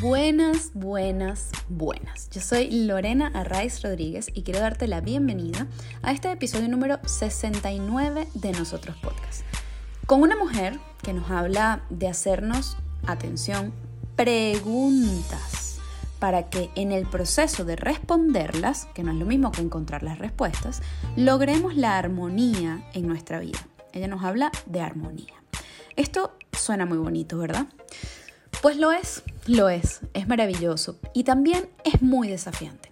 Buenas, buenas, buenas. Yo soy Lorena Arraiz Rodríguez y quiero darte la bienvenida a este episodio número 69 de Nosotros Podcast. Con una mujer que nos habla de hacernos, atención, preguntas para que en el proceso de responderlas, que no es lo mismo que encontrar las respuestas, logremos la armonía en nuestra vida. Ella nos habla de armonía. Esto suena muy bonito, ¿verdad? Pues lo es, lo es, es maravilloso y también es muy desafiante.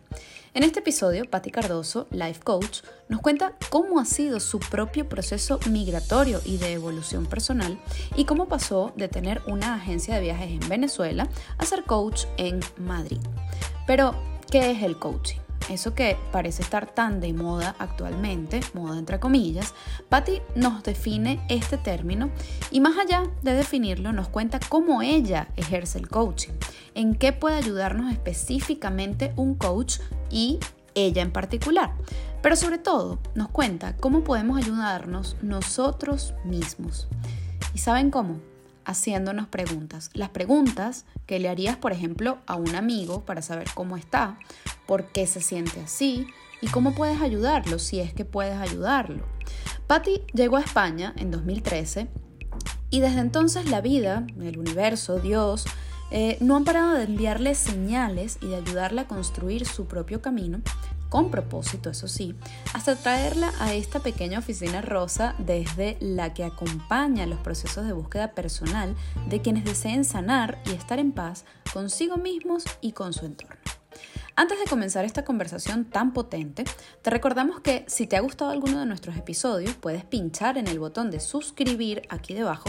En este episodio, Patti Cardoso, Life Coach, nos cuenta cómo ha sido su propio proceso migratorio y de evolución personal y cómo pasó de tener una agencia de viajes en Venezuela a ser coach en Madrid. Pero, ¿qué es el coaching? Eso que parece estar tan de moda actualmente, moda entre comillas, Patty nos define este término y más allá de definirlo nos cuenta cómo ella ejerce el coaching, en qué puede ayudarnos específicamente un coach y ella en particular. Pero sobre todo nos cuenta cómo podemos ayudarnos nosotros mismos. ¿Y saben cómo? haciéndonos preguntas. Las preguntas que le harías, por ejemplo, a un amigo para saber cómo está, por qué se siente así y cómo puedes ayudarlo, si es que puedes ayudarlo. Patty llegó a España en 2013 y desde entonces la vida, el universo, Dios, eh, no han parado de enviarle señales y de ayudarla a construir su propio camino con propósito, eso sí, hasta traerla a esta pequeña oficina rosa desde la que acompaña los procesos de búsqueda personal de quienes deseen sanar y estar en paz consigo mismos y con su entorno. Antes de comenzar esta conversación tan potente, te recordamos que si te ha gustado alguno de nuestros episodios, puedes pinchar en el botón de suscribir aquí debajo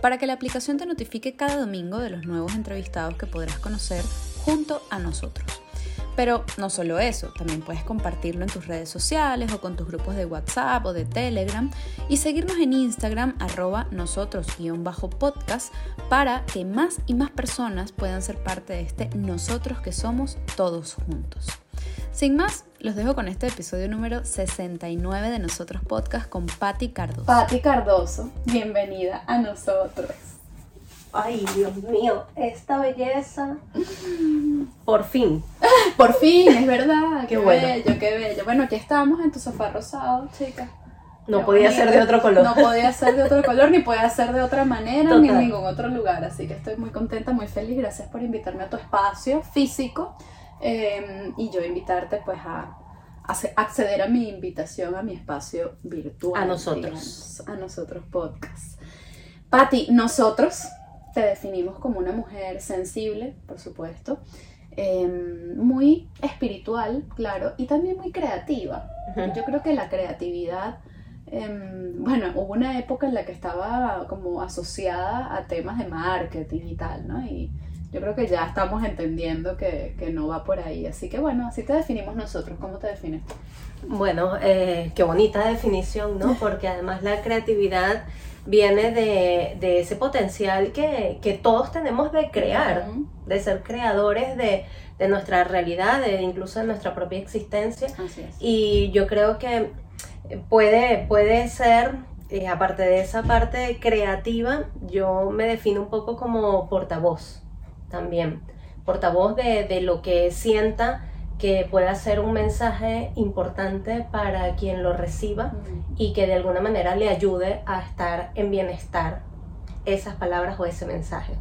para que la aplicación te notifique cada domingo de los nuevos entrevistados que podrás conocer junto a nosotros. Pero no solo eso, también puedes compartirlo en tus redes sociales o con tus grupos de WhatsApp o de Telegram y seguirnos en Instagram arroba nosotros-podcast para que más y más personas puedan ser parte de este nosotros que somos todos juntos. Sin más, los dejo con este episodio número 69 de Nosotros Podcast con Patti Cardoso. Patti Cardoso, bienvenida a nosotros. Ay, Dios mío, esta belleza. Por fin. Por fin, es verdad. Qué, bello, qué bello. Bueno, aquí estamos en tu sofá rosado, chica. No podía ser de otro color. No podía ser de otro color, ni puede ser de otra manera, ni en ningún otro lugar. Así que estoy muy contenta, muy feliz. Gracias por invitarme a tu espacio físico. Em, y yo invitarte pues a, acceder a mi invitación a mi espacio virtual. A nosotros. a nosotros podcast. Patti, nosotros te definimos como una mujer sensible, por supuesto, em, muy espiritual, claro, y también muy creativa. Yo creo que la creatividad, em, bueno, hubo una época en la que estaba como asociada a temas de marketing y tal, ¿no? Y yo creo que ya estamos entendiendo que, no va por ahí. Así que bueno, así te definimos nosotros. ¿Cómo te defines? Bueno, eh, qué bonita definición, ¿no? Porque además la creatividad viene de, ese potencial que, todos tenemos de crear, de ser creadores de, nuestra realidad, de incluso de nuestra propia existencia. Y yo creo que puede, puede ser, eh, aparte de esa parte creativa, yo me defino un poco como portavoz también, portavoz de, de lo que sienta que pueda ser un mensaje importante para quien lo reciba y que de alguna manera le ayude a estar en bienestar esas palabras o ese mensaje.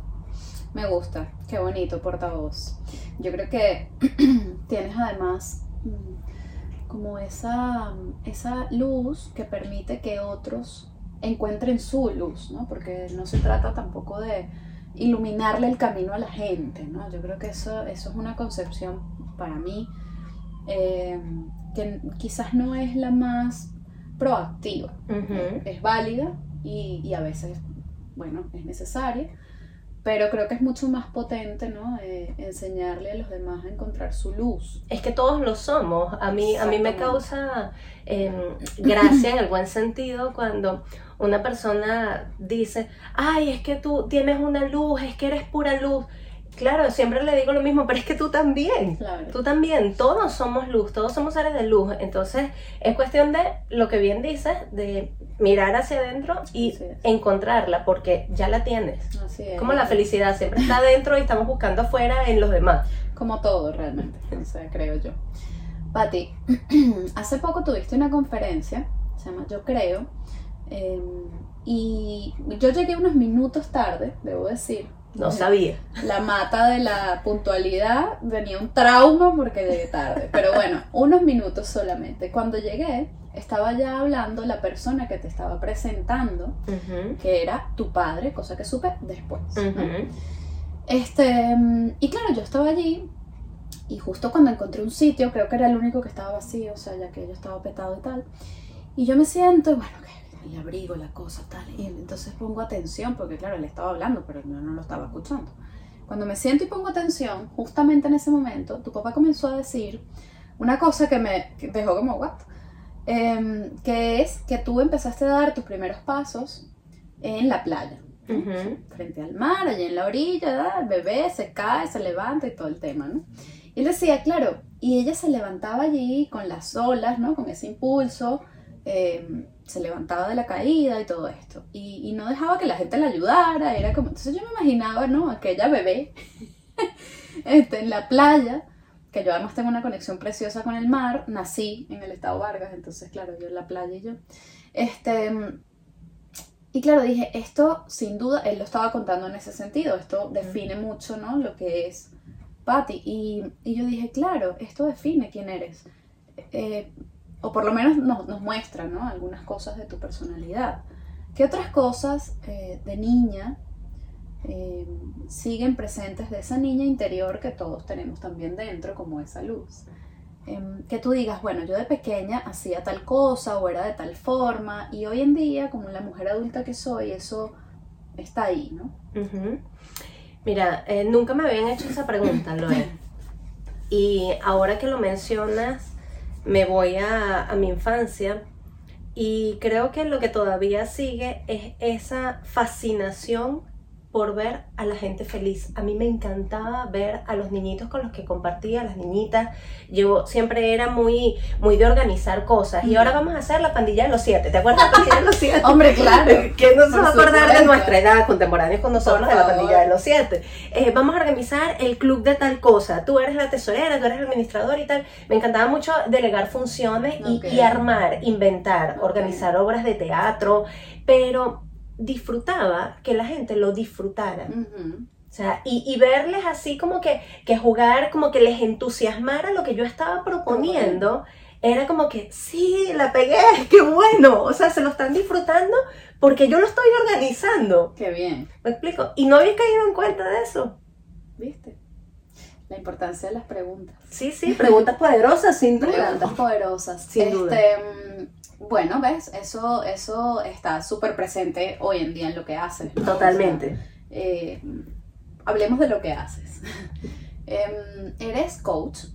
Me gusta, qué bonito portavoz. Yo creo que tienes además mm, como esa, esa luz que permite que otros encuentren su luz, ¿no? Porque no se trata tampoco de iluminarle el camino a la gente, ¿no? Yo creo que eso, eso es una concepción para mí, eh, que quizás no es la más proactiva. Es válida y, a veces, bueno, es necesaria, pero creo que es mucho más potente, ¿no? Eh, enseñarle a los demás a encontrar su luz. Es que todos lo somos. A mí, a mí me causa em, gracia en el buen sentido cuando una persona dice, ay, es que tú tienes una luz, es que eres pura luz Claro, siempre le digo lo mismo, pero es que tú también. Claro. Tú también. Todos somos luz, todos somos seres de luz. Entonces, es cuestión de lo que bien dices, de mirar hacia adentro y encontrarla, porque ya la tienes. Así es. Como la felicidad siempre está adentro y estamos buscando afuera en los demás. Como todo realmente, o sea, creo yo. Patti, hace poco tuviste una conferencia, se llama Yo Creo, eh, y yo llegué unos minutos tarde, debo decir. No sabía. La mata de la puntualidad tenía un trauma porque llegué tarde, pero bueno, unos minutos solamente. Cuando llegué, estaba ya hablando la persona que te estaba presentando, Ujú, que era tu padre, cosa que supe después. ¿no? ujú. Este, mm, y claro, yo estaba allí y justo cuando encontré un sitio, creo que era el único que estaba vacío, o sea, ya que yo estaba petado y tal. Y yo me siento, y bueno, que el abrigo, la cosa, tal. Y entonces pongo atención, porque claro, él estaba hablando, pero yo no lo estaba escuchando. Cuando me siento y pongo atención, justamente en ese momento, tu papá comenzó a decir una cosa que me dejó como, ¿what? Em, que es que tú empezaste a dar tus primeros pasos en la playa Ujú. frente al mar, allí en la orilla, ¿verdad? el bebé se cae, se levanta y todo el tema, ¿no? Y él decía, claro, y ella se levantaba allí con las olas, ¿no? Con ese impulso, eh, se levantaba de la caída y todo esto. Y, y no dejaba que la gente la ayudara, era como, entonces yo me imaginaba, ¿no? Aquella bebé este, en la playa, que yo además tengo una conexión preciosa con el mar, nací en el estado Vargas, entonces claro, yo en la playa y yo. Este, y claro, dije, esto sin duda, él lo estaba contando en ese sentido, esto define mucho, ¿no? Lo que es Patty. Y, y yo dije, claro, esto define quién eres. Eh, o por lo menos nos, nos muestra, ¿no? Algunas cosas de tu personalidad. ¿Qué otras cosas eh, de niña eh, siguen presentes de esa niña interior que todos tenemos también dentro, como esa luz? Em, que tú digas, bueno, yo de pequeña hacía tal cosa o era de tal forma y hoy en día, como la mujer adulta que soy, eso está ahí, ¿no? Ujú. Mira, eh, nunca me habían hecho esa pregunta, Loe. Y ahora que lo mencionas, me voy a, mi infancia y creo que lo que todavía sigue es esa fascinación por ver a la gente feliz. A mí me encantaba ver a los niñitos con los que compartía, a las niñitas. Yo siempre era muy, muy de organizar cosas. Y ahora vamos a hacer la pandilla de los siete. ¿Te acuerdas de la pandilla de los siete? Hombre, claro. ¿Quién no se va a acordar de nuestra edad, contemporáneos con nosotros, de la pandilla de los siete? Eh, vamos a organizar el club de tal cosa. Tú eres la tesorera, tú eres el administrador y tal. Me encantaba mucho delegar funciones y, armar, inventar, organizar obras de teatro, pero disfrutaba que la gente lo disfrutara. Ujú. O sea, y, y verles así como que, que jugar, como que les entusiasmara lo que yo estaba proponiendo, era como que, sí, la pegué, qué bueno. O sea, se lo están disfrutando porque yo lo estoy organizando. Qué bien, ¿Me explico? Y no había caído en cuenta de eso. ¿viste? La importancia de las preguntas. Sí, sí, preguntas poderosas, sin duda. Preguntas poderosas. Sin duda. Este, mm, bueno, ¿ves? Eso, eso está súper presente hoy en día en lo que haces. ¿no? Totalmente. O sea, eh, hablemos de lo que haces. Em, eres coach,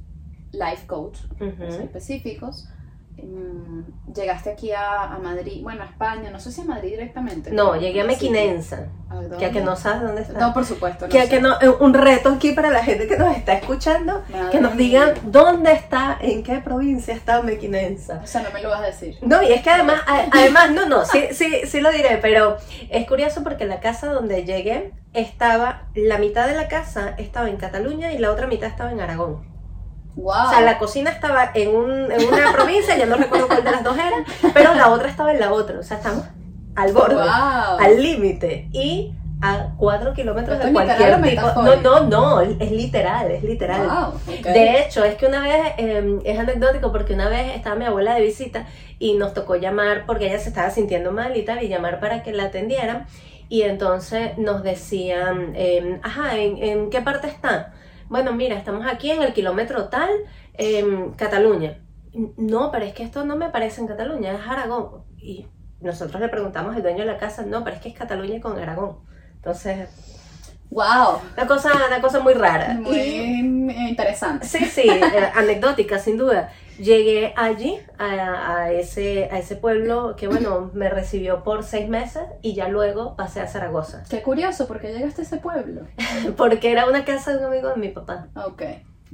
life coach, Ujú. específicos. Em, llegaste aquí a, a Madrid, bueno, a España, no sé si a Madrid directamente. No, llegué a. Mequinenza, que a que no sabes dónde está. No, por supuesto. que a sé. que no, eh, un reto aquí para la gente que nos está escuchando, Madre que nos mía. digan dónde está, en qué provincia está Mequinenza. O sea, no me lo vas a decir. No, y es que además, a- además, no, no, sí, sí, sí lo diré, pero es curioso porque la casa donde llegué estaba, la mitad de la casa estaba en Cataluña y la otra mitad estaba en Aragón. Wow. O sea, la cocina estaba en, un- en una provincia, ya no recuerdo cuál de las dos era, pero la otra estaba en la otra. O sea, estamos al borde, Wow. al límite y a cuatro kilómetros ¿Esto de cualquier tipo. No, no, no, es literal, es literal. Wow. De hecho, es que una vez, eh, es anecdótico porque una vez estaba mi abuela de visita y nos tocó llamar porque ella se estaba sintiendo mal y tal, y llamar para que la atendieran. Y entonces nos decían, eh, ajá, ¿en, en qué parte está? Bueno, mira, estamos aquí en el kilómetro tal, en Cataluña. No, pero es que esto no me parece en Cataluña, es Aragón. Y nosotros le preguntamos al dueño de la casa, no, pero es que es Cataluña con Aragón. Entonces, Wow. una cosa, una cosa muy rara. Muy Y- interesante. Sí, sí, eh, anecdótica, sin duda. Llegué allí, a, a, ese, a ese pueblo que, bueno, me recibió por seis meses y ya luego pasé a Zaragoza. Qué curioso, ¿por qué llegaste a ese pueblo? Porque era una casa de un amigo de mi papá. Ok.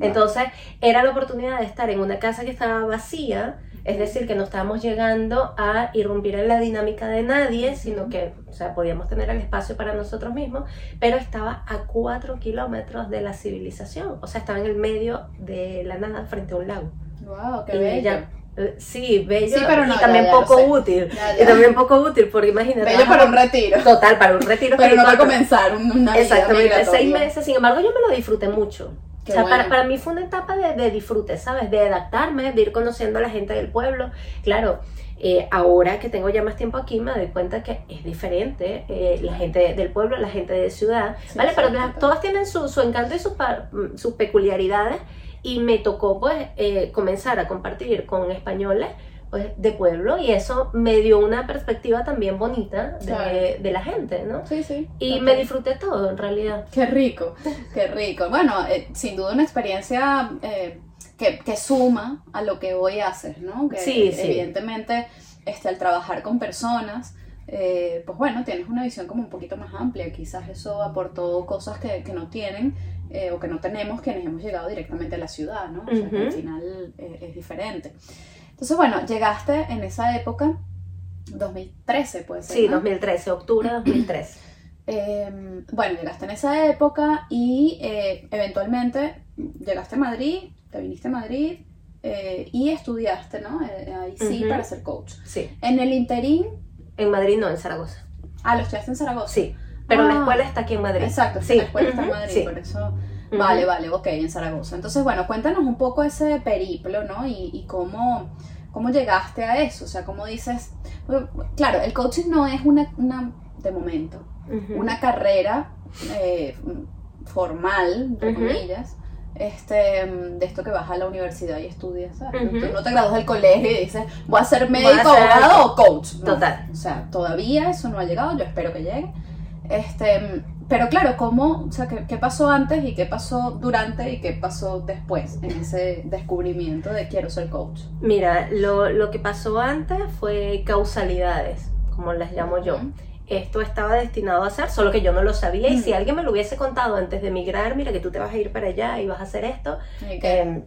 Entonces, era la oportunidad de estar en una casa que estaba vacía, es decir, que no estábamos llegando a irrumpir en la dinámica de nadie, sino que, o sea, podíamos tener el espacio para nosotros mismos, pero estaba a cuatro kilómetros de la civilización, o sea, estaba en el medio de la nada frente a un lago. Wow, qué Y bello. ya- eh, sí, bello Sí, pero no, y también ya poco útil. Ya. Y también poco útil, porque imagínate. Bello para un retiro. Total, para un retiro. Pero no para comenzar un- una Exactamente, seis meses. Sin embargo, yo me lo disfruté mucho. Qué o sea, para, bueno. para mí fue una etapa de, de disfrute, ¿sabes? De adaptarme, de ir conociendo a la gente del pueblo. Claro, eh, ahora que tengo ya más tiempo aquí, me doy cuenta que es diferente eh, la gente del pueblo, la gente de ciudad, Sí, ¿vale? sí, Pero todas tienen su, su encanto y sus, mm, sus peculiaridades. Y me tocó, pues, eh, comenzar a compartir con españoles pues, de pueblo y eso me dio una perspectiva también bonita de, la gente, ¿no? Sí, sí. Y me disfruté todo, en realidad. Qué rico, qué rico. Bueno, eh, sin duda una experiencia eh, que, que suma a lo que hoy haces, ¿no? Que Sí, sí. evidentemente este, al trabajar con personas, eh, pues bueno, tienes una visión como un poquito más amplia. Quizás eso aportó cosas que, que no tienen eh, o que no tenemos quienes hemos llegado directamente a la ciudad, ¿no? O sea, que al final eh, es diferente. Entonces, bueno, llegaste en esa época, 2013 puede ser. Sí, ¿no? 2013, octubre de 2013. Eh, bueno, llegaste en esa época y eh, eventualmente llegaste a Madrid, te viniste a Madrid eh, y estudiaste, ¿no? Eh, ahí sí, Ujú. para ser coach. Sí. En el interín, En Madrid no, en Zaragoza. ah, lo estudiaste en Zaragoza. Sí. Pero la Ah. escuela está aquí en Madrid. Exacto, sí, la escuela está en Madrid, sí. por eso. Vale, vale, ok, en Zaragoza. Entonces, bueno, cuéntanos un poco ese periplo, ¿no? Y, y cómo, cómo llegaste a eso. O sea, cómo dices. Claro, el coaching no es una, una de momento, una carrera eh, formal, entre comillas, este, de esto que vas a la universidad y estudias, ¿sabes? Tú no te gradúas del colegio y dices, voy a ser médico, abogado o coach. No. Total. O sea, todavía eso no ha llegado, yo espero que llegue. Este, pero claro, ¿cómo, o sea, qué, qué pasó antes y qué pasó durante y qué pasó después en ese descubrimiento de quiero ser coach? Mira, lo, lo que pasó antes fue causalidades, como las llamo yo. Esto estaba destinado a ser, solo que yo no lo sabía. Y si alguien me lo hubiese contado antes de emigrar, mira que tú te vas a ir para allá y vas a hacer esto, eh,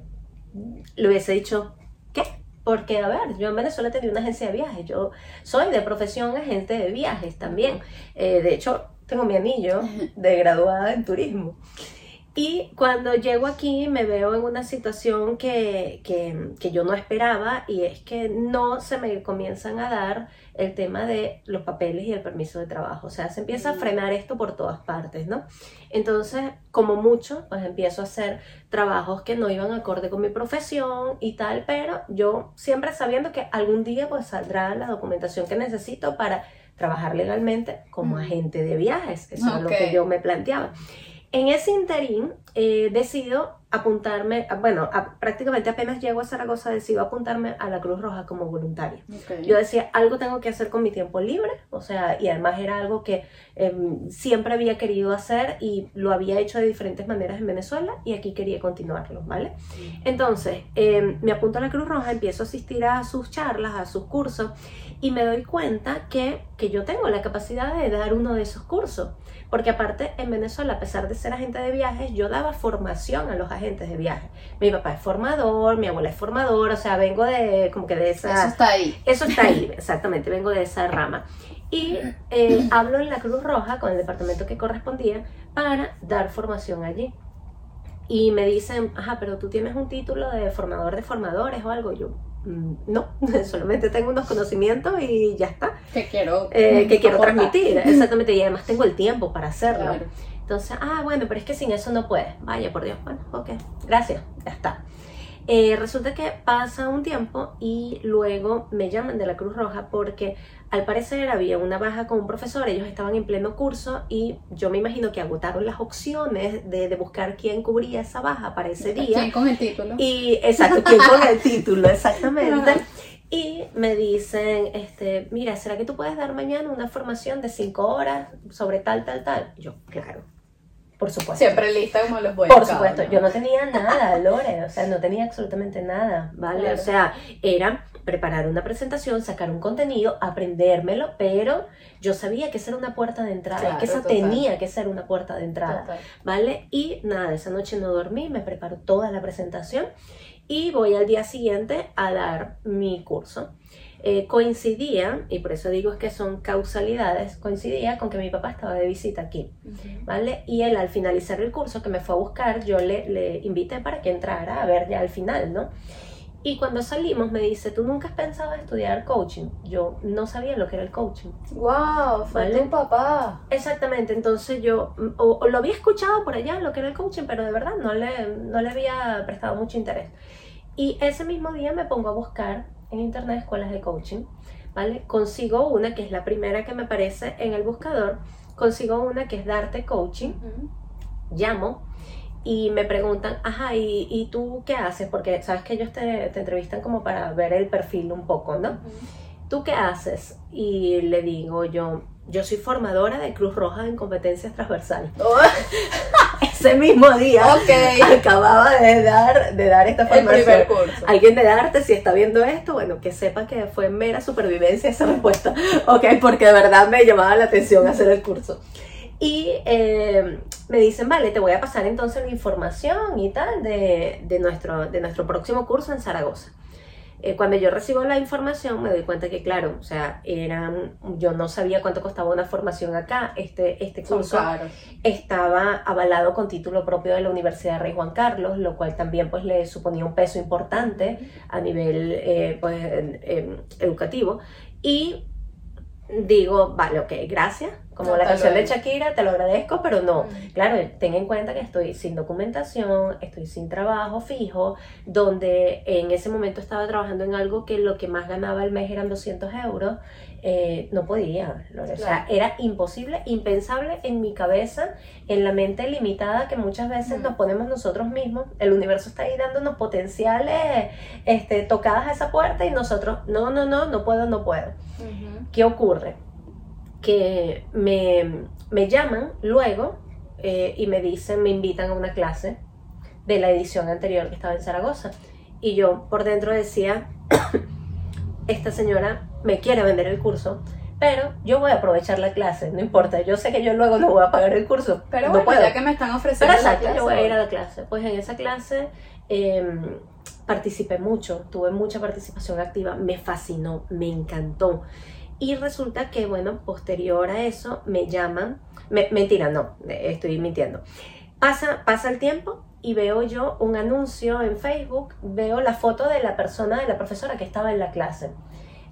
le hubiese dicho, ¿qué? Porque, a ver, yo en Venezuela tenía una agencia de viajes, yo soy de profesión agente de viajes también. Eh, de hecho, tengo mi anillo de graduada en turismo. Y cuando llego aquí me veo en una situación que, que, que yo no esperaba y es que no se me comienzan a dar el tema de los papeles y el permiso de trabajo. O sea, se empieza a Mm. frenar esto por todas partes, ¿no? Entonces, como mucho, pues empiezo a hacer trabajos que no iban acorde con mi profesión y tal, pero yo siempre sabiendo que algún día pues saldrá la documentación que necesito para trabajar legalmente como Mm. agente de viajes. Eso es lo que yo me planteaba. En ese interín eh, decido apuntarme, a- bueno, a- prácticamente apenas llego a Zaragoza decido apuntarme a la Cruz Roja como voluntaria. Ok. Yo decía, algo tengo que hacer con mi tiempo libre, o sea, y además era algo que em, siempre había querido hacer y lo había hecho de diferentes maneras en Venezuela y aquí quería continuarlo, ¿vale? Entonces, em, me apunto a la Cruz Roja, empiezo a asistir a sus charlas, a sus cursos y me doy cuenta que, que yo tengo la capacidad de dar uno de esos cursos. Porque aparte en Venezuela, a pesar de ser agente de viajes, yo daba formación a los agentes de viajes. Mi papá es formador, mi abuela es formador, o sea, vengo de como que de esa... Eso está ahí. Eso está ahí, exactamente, vengo de esa rama. Y eh, hablo en la Cruz Roja con el departamento que correspondía para dar formación allí. Y me dicen, ajá, pero tú tienes un título de formador de formadores o algo. Yo, "Mm, no, solamente tengo unos conocimientos y ya está, Que quiero. eh, que quiero aportar. transmitir, exactamente, y además tengo el tiempo para hacerlo. Claro. Entonces, ah, bueno, pero es que sin eso no puedes. Vaya, por Dios. Bueno, ok, gracias, ya está. Eh, resulta que pasa un tiempo y luego me llaman de la Cruz Roja porque al parecer había una baja con un profesor, ellos estaban en pleno curso y yo me imagino que agotaron las opciones de, de buscar quién cubría esa baja para ese día. ¿Quién con el título? Y exacto, ¿quién con el título? Exactamente. Y me dicen, este, mira, ¿será que tú puedes dar mañana una formación de cinco horas sobre tal, tal, tal? Yo, claro, por supuesto. Siempre lista como los buenos. Por supuesto, yo no tenía nada, Lore, o sea, no tenía absolutamente nada, ¿vale? O sea, era preparar una presentación, sacar un contenido, aprendérmelo, pero yo sabía que esa era una puerta de entrada, que esa tenía que ser una puerta de entrada, ¿vale? Y nada, esa noche no dormí, me preparo toda la presentación y voy al día siguiente a dar mi curso. Eh, coincidía, y por eso digo que son causalidades, coincidía con que mi papá estaba de visita aquí, ¿vale? Y él al finalizar el curso que me fue a buscar, yo le, le invité para que entrara a ver ya al final, ¿no? Y cuando salimos me dice, ¿tú nunca has pensado en estudiar coaching? Yo no sabía lo que era el coaching. ¡Wow! Fue tu papá. Exactamente, entonces yo o, lo había escuchado por allá, lo que era el coaching, pero de verdad no le, no le había prestado mucho interés. Y ese mismo día me pongo a buscar en internet escuelas de coaching, ¿vale? Consigo una que es la primera que me aparece en el buscador, consigo una que es Darte Coaching, llamo y me preguntan, ajá, ¿y, tú qué haces? Porque sabes que ellos te, te, entrevistan como para ver el perfil un poco, ¿no? ¿Tú qué haces? Y le digo yo, yo soy formadora de Cruz Roja en competencias transversales. Oh. Ese mismo día acababa de dar, de dar esta formación. Alguien de arte, si está viendo esto, bueno, que sepa que fue mera supervivencia esa respuesta. Ok, porque de verdad me llamaba la atención hacer el curso. Y eh, me dicen, vale, te voy a pasar entonces la información y tal de, de, nuestro, de nuestro próximo curso en Zaragoza. Eh, cuando yo recibo la información me doy cuenta que, claro, o sea, eran, yo no sabía cuánto costaba una formación acá. Este, este curso estaba avalado con título propio de la Universidad Rey Juan Carlos, lo cual también pues le suponía un peso importante a nivel eh, pues, educativo. Y digo, vale, ok, gracias. Como la canción de Shakira, te lo agradezco, pero no. Mm. Claro, ten en cuenta que estoy sin documentación, estoy sin trabajo fijo, donde en ese momento estaba trabajando en algo que lo que más ganaba al mes eran 200 euros. Eh, no podía, o sea, era imposible, impensable en mi cabeza, en la mente limitada que muchas veces mm. nos ponemos nosotros mismos. El universo está ahí dándonos potenciales este, tocadas a esa puerta y nosotros, no, no, no, no puedo, no puedo. ¿Qué ocurre? Que me, me llaman luego eh, y me dicen, me invitan a una clase de la edición anterior que estaba en Zaragoza. Y yo por dentro decía, esta señora me quiere vender el curso, pero yo voy a aprovechar la clase, no importa, yo sé que yo luego no voy a pagar el curso. Pero no puedo. ya que me están ofreciendo pero exacto, yo voy a ir a la clase. Pues en esa clase em, participé mucho, tuve mucha participación activa, me fascinó, me encantó. Y resulta que, bueno, posterior a eso me llaman, mentira, no, estoy mintiendo. Pasa, pasa el tiempo y veo yo un anuncio en Facebook, veo la foto de la persona, de la profesora que estaba en la clase.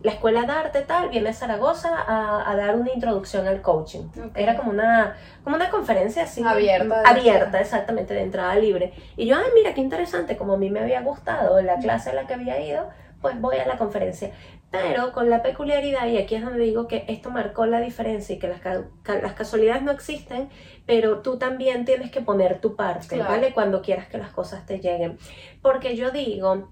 La escuela de arte tal viene a Zaragoza a, dar una introducción al coaching. Era como una, como una conferencia así. Abierta. Abierta, exactamente, de entrada libre. Y yo, ay, mira, qué interesante, como a mí me había gustado la clase en la que había ido, pues voy a la conferencia. Pero con la peculiaridad, y aquí es donde digo que esto marcó la diferencia y que las, las casualidades no existen, pero tú también tienes que poner tu parte, ¿vale? Cuando quieras que las cosas te lleguen. Porque yo digo,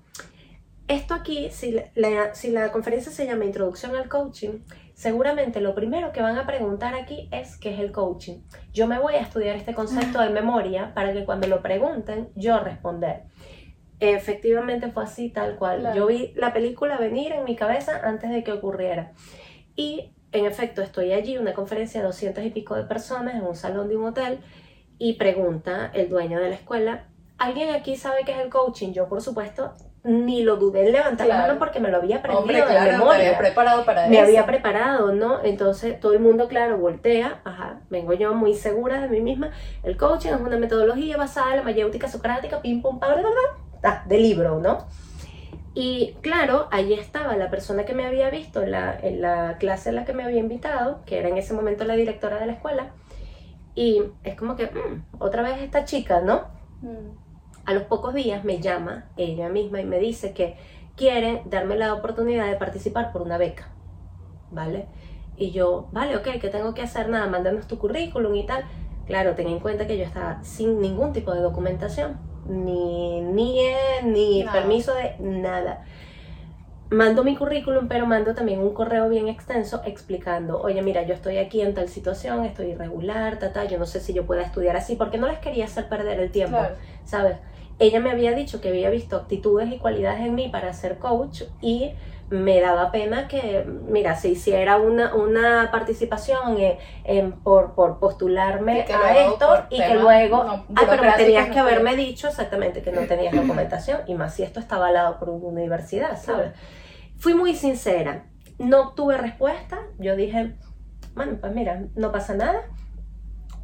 esto aquí, si la, si la conferencia se llama Introducción al Coaching, seguramente lo primero que van a preguntar aquí es qué es el coaching. Yo me voy a estudiar este concepto de memoria para que cuando lo pregunten yo responder efectivamente fue así, tal cual. Yo vi la película venir en mi cabeza antes de que ocurriera. Y en efecto, estoy allí, una conferencia de doscientos y pico de personas en un salón de un hotel, y pregunta el dueño de la escuela, ¿alguien aquí sabe qué es el coaching? Yo, por supuesto, ni lo dudé en levantar la mano porque me lo había aprendido Hombre, claro, de memoria. Me había preparado para Me había preparado, ¿no? Entonces todo el mundo, claro, voltea, ajá, vengo yo muy segura de mí misma. El coaching es una metodología basada en la mayéutica socrática, pim, pum, pam, de libro, ¿no? Y claro, allí estaba la persona que me había visto en la, clase en la que me había invitado, que era en ese momento la directora de la escuela, y es como que, mm, otra vez esta chica, ¿no? Mm. A los pocos días me llama ella misma y me dice que quiere darme la oportunidad de participar por una beca, ¿vale? Y yo, vale, ok, ¿qué tengo que hacer? Nada, mándanos tu currículum y tal. Claro, ten en cuenta que yo estaba sin ningún tipo de documentación ni NIE, ni permiso de nada. mando mi currículum, pero mando también un correo bien extenso explicando, oye, mira, yo estoy aquí en tal situación, estoy irregular, tata, yo no sé si yo pueda estudiar así, porque no les quería hacer perder el tiempo, ¿sabes? Ella me había dicho que había visto actitudes y cualidades en mí para ser coach y me daba pena que, mira, se hiciera una, una participación en, por, por, postularme a esto y que luego, ah, pero me tenías que haberme dicho exactamente que no tenías documentación y más si esto está avalado por una universidad, ¿sabes? Fui muy sincera, no tuve respuesta, yo dije, bueno, pues mira, no pasa nada,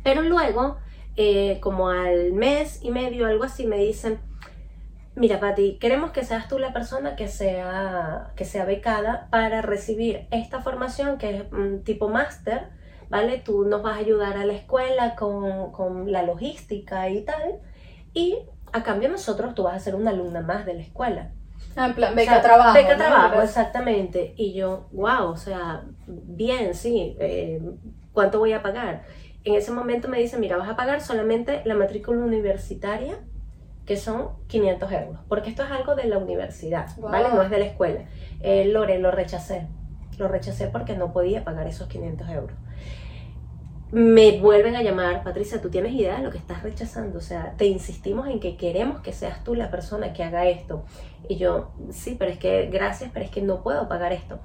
pero luego, eh, como al mes y medio, algo así, me dicen, Mira, Pati, queremos que seas tú la persona que sea, que sea becada para recibir esta formación que es un tipo máster, ¿vale? Tú nos vas a ayudar a la escuela con, con, la logística y tal, y a cambio nosotros tú vas a ser una alumna más de la escuela. Ah, en plan, beca trabajo. Beca trabajo, exactamente. Y yo, wow, o sea, bien, sí, eh, ¿cuánto voy a pagar? En ese momento me dicen, mira, vas a pagar solamente la matrícula universitaria que son 500 euros, porque esto es algo de la universidad, ¿vale? No es de la escuela. Eh, Lore, lo rechacé, lo rechacé porque no podía pagar esos 500 euros. Me vuelven a llamar, Patricia, ¿tú tienes idea de lo que estás rechazando? O sea, te insistimos en que queremos que seas tú la persona que haga esto. Y yo, sí, pero es que, gracias, pero es que no puedo pagar esto.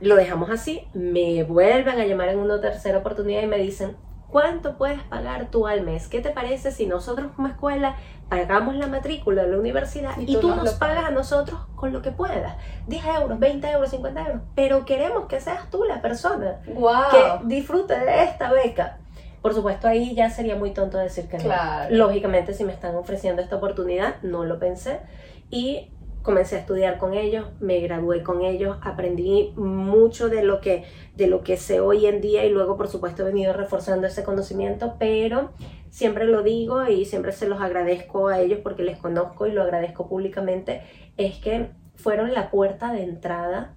Lo dejamos así, me vuelven a llamar en una tercera oportunidad y me dicen, ¿Cuánto puedes pagar tú al mes? ¿Qué te parece si nosotros como escuela pagamos la matrícula de la universidad y, tú, nos, pagas a nosotros con lo que puedas? 10 euros, 20 euros, 50 euros. Pero queremos que seas tú la persona que disfrute de esta beca. Por supuesto, ahí ya sería muy tonto decir que no. Lógicamente, si me están ofreciendo esta oportunidad, no lo pensé. Y comencé a estudiar con ellos, me gradué con ellos, aprendí mucho de lo que de lo que sé hoy en día y luego por supuesto he venido reforzando ese conocimiento, pero siempre lo digo y siempre se los agradezco a ellos porque les conozco y lo agradezco públicamente, es que fueron la puerta de entrada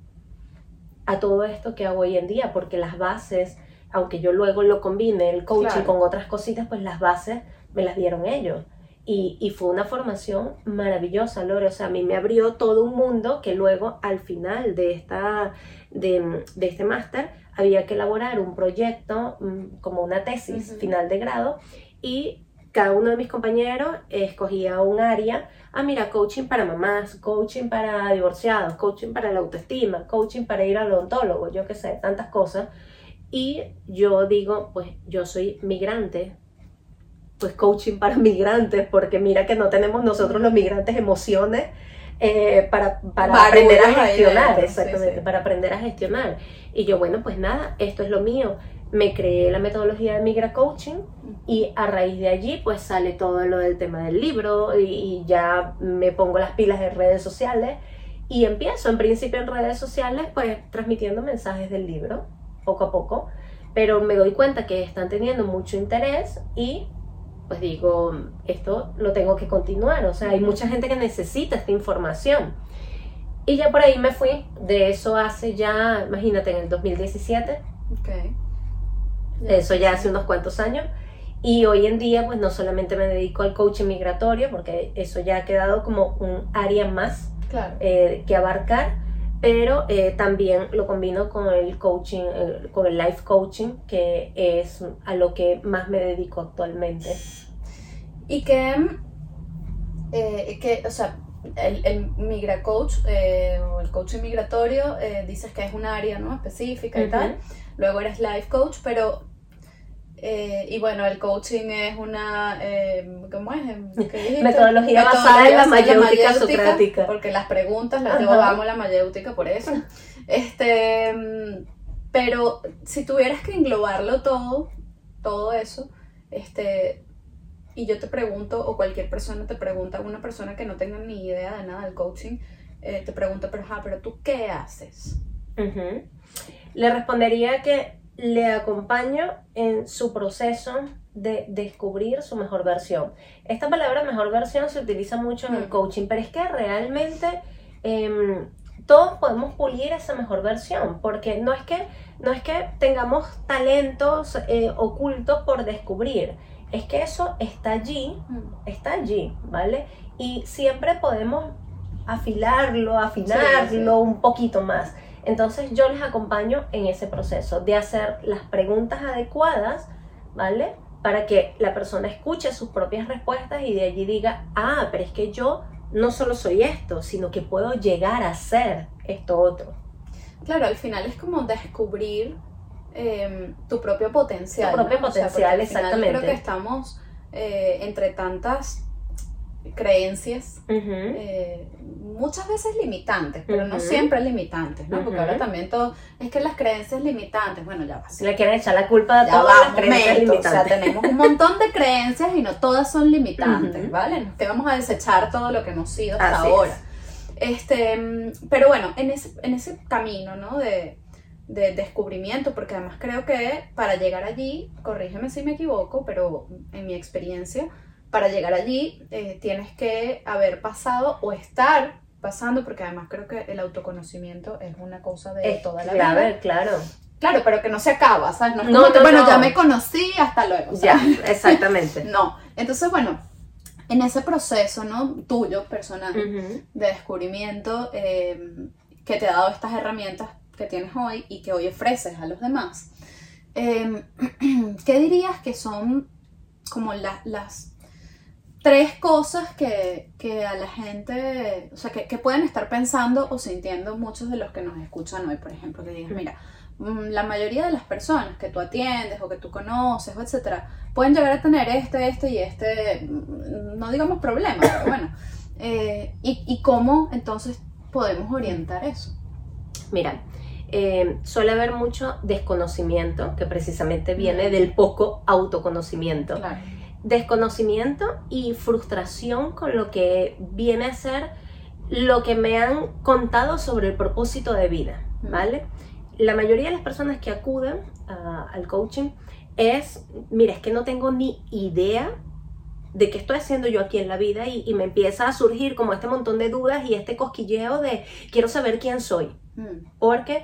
a todo esto que hago hoy en día, porque las bases, aunque yo luego lo combine el coaching con otras cositas, pues las bases me las dieron ellos. Y, fue una formación maravillosa, Lore. O sea, a mí me abrió todo un mundo que luego al final de, esta, de, este máster había que elaborar un proyecto mm, como una tesis final de grado y cada uno de mis compañeros escogía un área. Ah, mira, coaching para mamás, coaching para divorciados, coaching para la autoestima, coaching para ir al odontólogo, yo qué sé, tantas cosas. Y yo digo, pues yo soy migrante, pues coaching para migrantes, porque mira que no tenemos nosotros los migrantes emociones eh, para, para aprender a gestionar, exactamente, para aprender a gestionar. Y yo, bueno, pues nada, esto es lo mío. Me creé la metodología de Migra Coaching y a raíz de allí pues sale todo lo del tema del libro y, y ya me pongo las pilas en redes sociales y empiezo en principio en redes sociales pues transmitiendo mensajes del libro poco a poco, pero me doy cuenta que están teniendo mucho interés y pues digo, esto lo tengo que continuar, o sea, hay mucha gente que necesita esta información. Y ya por ahí me fui, de eso hace ya, imagínate, en el 2017. Okay. Eso ya hace unos cuantos años. Y hoy en día, pues no solamente me dedico al coaching migratorio, porque eso ya ha quedado como un área más eh, que abarcar, pero eh, también lo combino con el coaching, con el life coaching, que es a lo que más me dedico actualmente. Y que, eh, que o sea, el, el Migra Coach eh, o el coaching migratorio, dices que es un área ¿no? específica y tal. Luego eres life coach, pero y bueno, el coaching es una, ¿cómo es? Metodología basada en la mayéutica socrática. Porque las preguntas las llevamos la mayéutica por eso. Este, pero si tuvieras que englobarlo todo, todo eso, este, y yo te pregunto, o cualquier persona te pregunta, una persona que no tenga ni idea de nada del coaching, eh, te pregunta, pero, pero tú qué haces? Le respondería que le acompaño en su proceso de descubrir su mejor versión. Esta palabra mejor versión se utiliza mucho en el mm. coaching, pero es que realmente em, todos podemos pulir esa mejor versión, porque no es que, no es que tengamos talentos eh, ocultos por descubrir, es que eso está allí, mm. está allí, ¿vale? Y siempre podemos afilarlo, afinarlo un poquito más. Entonces yo les acompaño en ese proceso de hacer las preguntas adecuadas, ¿vale? Para que la persona escuche sus propias respuestas y de allí diga, ah, pero es que yo no solo soy esto, sino que puedo llegar a ser esto otro. Claro, al final es como descubrir em, tu propio potencial. Tu propio potencial, exactamente. Creo que estamos eh, entre tantas creencias, eh, muchas veces limitantes, pero no siempre limitantes, ¿no? Porque ahora también todo, es que las creencias limitantes, bueno, ya va. Le quieren echar la culpa a todas las creencias limitantes. O sea, tenemos un montón de creencias y no todas son limitantes, ¿vale? Te vamos a desechar todo lo que hemos sido hasta ahora. Este, pero bueno, en ese, en ese camino, ¿no? De, de descubrimiento, porque además creo que para llegar allí, corrígeme si me equivoco, pero en mi experiencia, para llegar allí eh, tienes que haber pasado o estar pasando, porque además creo que el autoconocimiento es una cosa de toda la vida. Claro, claro. pero que no se acaba, ¿sabes? No, no, bueno, ya me conocí, hasta luego. Ya, exactamente. no. Entonces, bueno, en ese proceso, ¿no? Tuyo, personal, de descubrimiento, eh, que te ha dado estas herramientas que tienes hoy y que hoy ofreces a los demás, eh, ¿qué dirías que son como las tres cosas que, a la gente, o sea, que, pueden estar pensando o sintiendo muchos de los que nos escuchan hoy, por ejemplo, que digan, mira, mm, la mayoría de las personas que tú atiendes o que tú conoces, o etcétera, pueden llegar a tener este, este y este, mm, no digamos problema, pero bueno, eh, y, cómo entonces podemos orientar eso? Mira, eh, suele haber mucho desconocimiento, que precisamente viene del poco autoconocimiento. Claro desconocimiento y frustración con lo que viene a ser lo que me han contado sobre el propósito de vida, ¿vale? La mayoría de las personas que acuden al coaching es, mira, es que no tengo ni idea de qué estoy haciendo yo aquí en la vida y, y, me empieza a surgir como este montón de dudas y este cosquilleo de quiero saber quién soy. Porque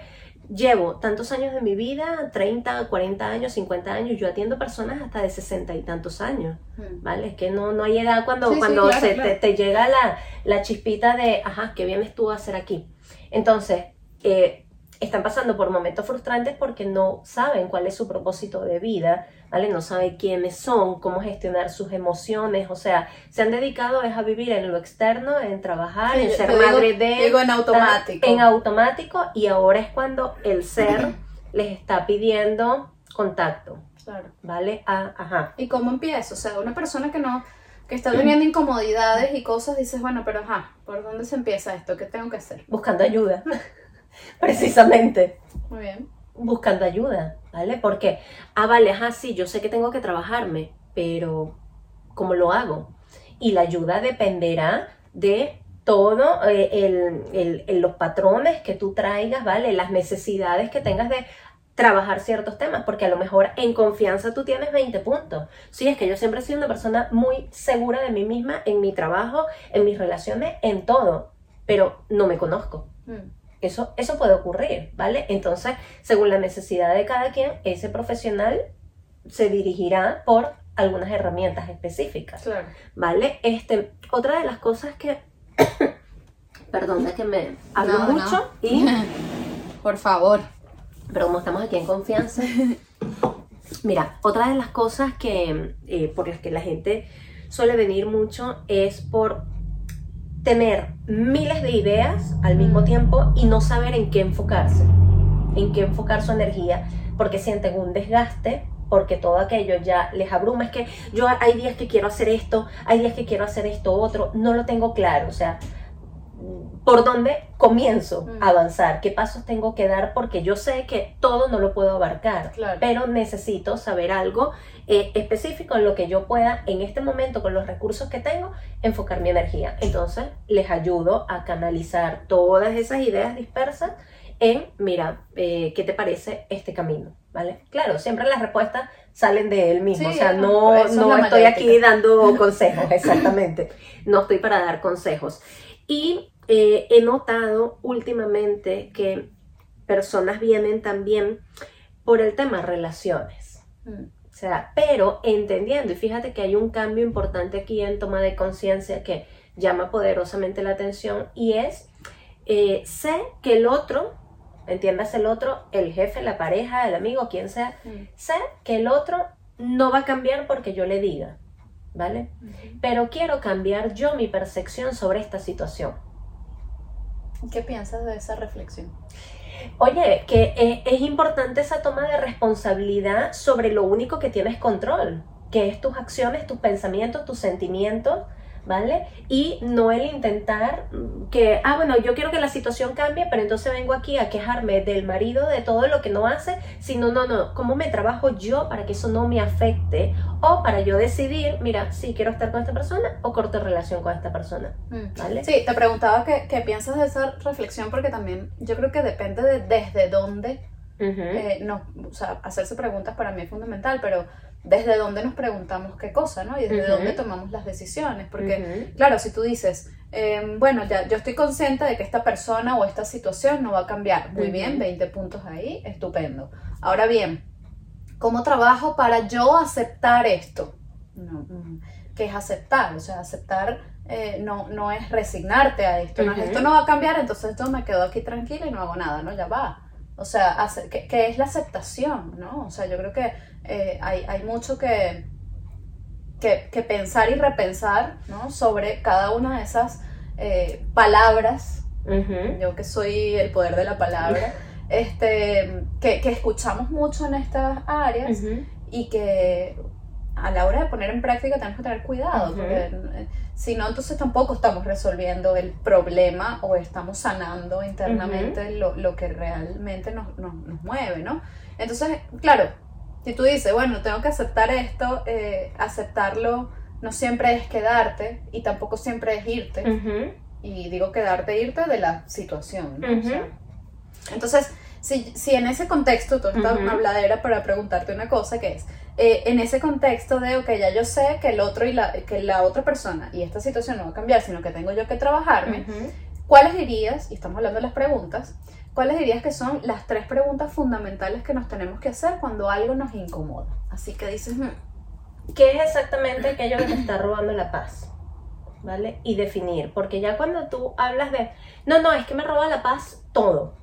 llevo tantos años de mi vida, 30, 40 años, 50 años, yo atiendo personas hasta de 60 y tantos años, hmm. ¿vale? Es que no, no hay edad cuando, cuando se, Te, llega la, la, chispita de, ajá, ¿qué vienes tú a hacer aquí? Entonces, eh, están pasando por momentos frustrantes porque no saben cuál es su propósito de vida, ¿vale? No saben quiénes son, cómo gestionar sus emociones, o sea, se han dedicado a vivir en lo externo, en trabajar, en ser madre de... Digo en automático. En automático y ahora es cuando el ser les está pidiendo contacto. Claro. ¿Vale? Ah, ajá. ¿Y cómo empieza? O sea, una persona que no que está teniendo incomodidades y cosas, dices, bueno, pero ajá, ¿por dónde se empieza esto? ¿Qué tengo que hacer? Buscando ayuda. Precisamente. Muy bien. Buscando ayuda, ¿vale? Porque, ah, vale, ah, sí, yo sé que tengo que trabajarme, pero ¿cómo lo hago? Y la ayuda dependerá de todo eh, los patrones que tú traigas, ¿vale? Las necesidades que tengas de trabajar ciertos temas, porque a lo mejor en confianza tú tienes 20 puntos. Sí, es que yo siempre he sido una persona muy segura de mí misma en mi trabajo, en mis relaciones, en todo, pero no me conozco. Mm. Eso, eso puede ocurrir, ¿vale? Entonces, según la necesidad de cada quien, ese profesional se dirigirá por algunas herramientas específicas, ¿vale? Este, otra de las cosas que, perdón, es que me hablo mucho y... Por favor. Pero como estamos aquí en confianza, mira, otra de las cosas que, eh, por las que la gente suele venir mucho es por tener miles de ideas al mismo tiempo y no saber en qué enfocarse, en qué enfocar su energía, porque sienten un desgaste, porque todo aquello ya les abruma. Es que yo hay días que quiero hacer esto, hay días que quiero hacer esto otro, no lo tengo claro, o sea, por dónde comienzo a avanzar, qué pasos tengo que dar, porque yo sé que todo no lo puedo abarcar, pero necesito saber algo eh, específico en lo que yo pueda en este momento con los recursos que tengo enfocar mi energía. Entonces les ayudo a canalizar todas esas ideas dispersas en, mira, eh, ¿qué te parece este camino? ¿Vale? Claro, siempre las respuestas salen de él mismo, o sea, no, no estoy aquí dando consejos, exactamente, no estoy para dar consejos. Y eh, he notado últimamente que personas vienen también por el tema relaciones. Mm. Sea, pero entendiendo, y fíjate que hay un cambio importante aquí en toma de conciencia que llama poderosamente la atención y es, eh, sé que el otro, entiendas el otro, el jefe, la pareja, el amigo, quien sea, Mm. sé que el otro no va a cambiar porque yo le diga, ¿vale? Pero quiero cambiar yo mi percepción sobre esta situación. ¿Qué piensas de esa reflexión? Oye, que eh, es importante esa toma de responsabilidad sobre lo único que tienes control, que es tus acciones, tus pensamientos, tus sentimientos, ¿vale? Y no el intentar mm, que, ah, bueno, yo quiero que la situación cambie, pero entonces vengo aquí a quejarme del marido de todo lo que no hace, sino, no, no, ¿cómo me trabajo yo para que eso no me afecte? O para yo decidir, mira, si quiero estar con esta persona o corto relación con esta persona, ¿vale? Sí, te preguntaba qué, qué piensas de esa reflexión porque también yo creo que depende de desde dónde, Ujú. eh, no, o sea, hacerse preguntas para mí es fundamental, pero desde dónde nos preguntamos qué cosa, ¿no? Y desde dónde tomamos las decisiones, porque. Claro, si tú dices, eh, bueno, ya yo estoy consciente de que esta persona o esta situación no va a cambiar. Muy bien, 20 puntos ahí, estupendo. Ahora bien, ¿cómo trabajo para yo aceptar esto? No, mm, ¿Qué es aceptar? O sea, aceptar eh, no, no es resignarte a esto. no esto no va a cambiar, entonces esto me quedo aquí tranquila y no hago nada, ¿no? Ya va. O sea, ¿qué, qué es la aceptación? ¿no? O sea, yo creo que eh, hay, hay mucho que, que, que pensar y repensar ¿no? sobre cada una de esas eh, palabras, yo que soy el poder de la palabra, este, que, que escuchamos mucho en estas áreas y que a la hora de poner en práctica tenemos que tener cuidado, porque eh, si no, entonces tampoco estamos resolviendo el problema o estamos sanando internamente lo, lo que realmente nos, nos, nos mueve, ¿no? Entonces, claro, si tú dices, bueno, tengo que aceptar esto, eh, aceptarlo no siempre es quedarte y tampoco siempre es irte. Y digo quedarte e irte de la situación. ¿no? O Ujú. sea, entonces, si, si en ese contexto, toda esta Ujú. habladera para preguntarte una cosa que es, eh, en ese contexto de, ok, ya yo sé que el otro y la, que la otra persona y esta situación no va a cambiar, sino que tengo yo que trabajarme, Ujú. ¿cuáles dirías, y estamos hablando de las preguntas, cuáles dirías que son las tres preguntas fundamentales que nos tenemos que hacer cuando algo nos incomoda? Así que dices, "Hmm, ¿Qué es exactamente aquello que te está robando la paz? ¿Vale? Y definir, porque ya cuando tú hablas de, no, no, es que me roba la paz todo,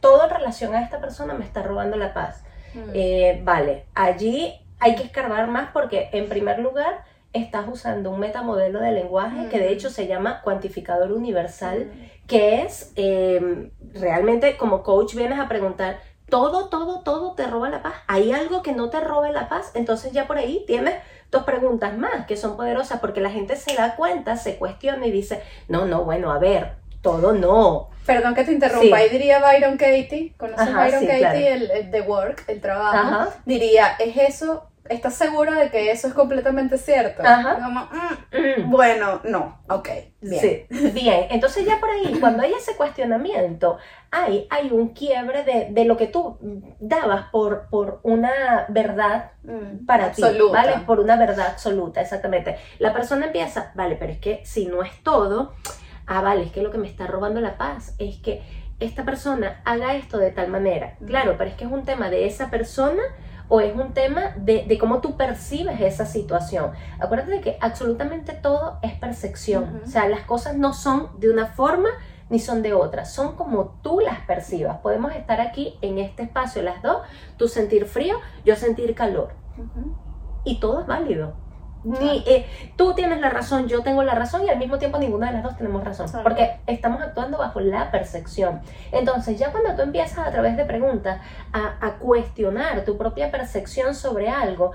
todo en relación a esta persona me está robando la paz. hmm, Eh, vale, allí hay que escarbar más porque en primer lugar estás usando un metamodelo de lenguaje que de hecho se llama cuantificador universal, que es eh, realmente como coach vienes a preguntar, todo, todo, todo te roba la paz. ¿Hay algo que no te robe la paz? Entonces ya por ahí tienes dos preguntas más que son poderosas porque la gente se da cuenta, se cuestiona y dice, no, no, bueno, a ver, todo no. Perdón que te interrumpa, Sí. ahí diría Byron Katie, ¿conoces Ajá, Byron sí, Katie, claro. el, el The Work, el trabajo? Ajá. Diría, ¿es eso? ¿Estás segura de que eso es completamente cierto? Ajá. Como, "Mm, Mm. bueno, no, ok, bien. Sí, bien. Entonces ya por ahí, cuando hay ese cuestionamiento, hay, hay un quiebre de, de lo que tú dabas por, por una verdad Mm, para ti, absoluta. ¿vale? Por una verdad absoluta, exactamente. La persona empieza, vale, pero es que si no es todo, ah, vale, es que lo que me está robando la paz es que esta persona haga esto de tal manera. Claro, pero es que es un tema de esa persona o es un tema de, de cómo tú percibes esa situación. Acuérdate de que absolutamente todo es percepción. O sea, las cosas no son de una forma ni son de otra, son como tú las percibas. Podemos estar aquí en este espacio las dos, tú sentir frío, yo sentir calor y todo es válido. Ni, eh, tú tienes la razón, yo tengo la razón y al mismo tiempo ninguna de las dos tenemos razón, porque estamos actuando bajo la percepción. Entonces, ya cuando tú empiezas a través de preguntas a, a cuestionar tu propia percepción sobre algo,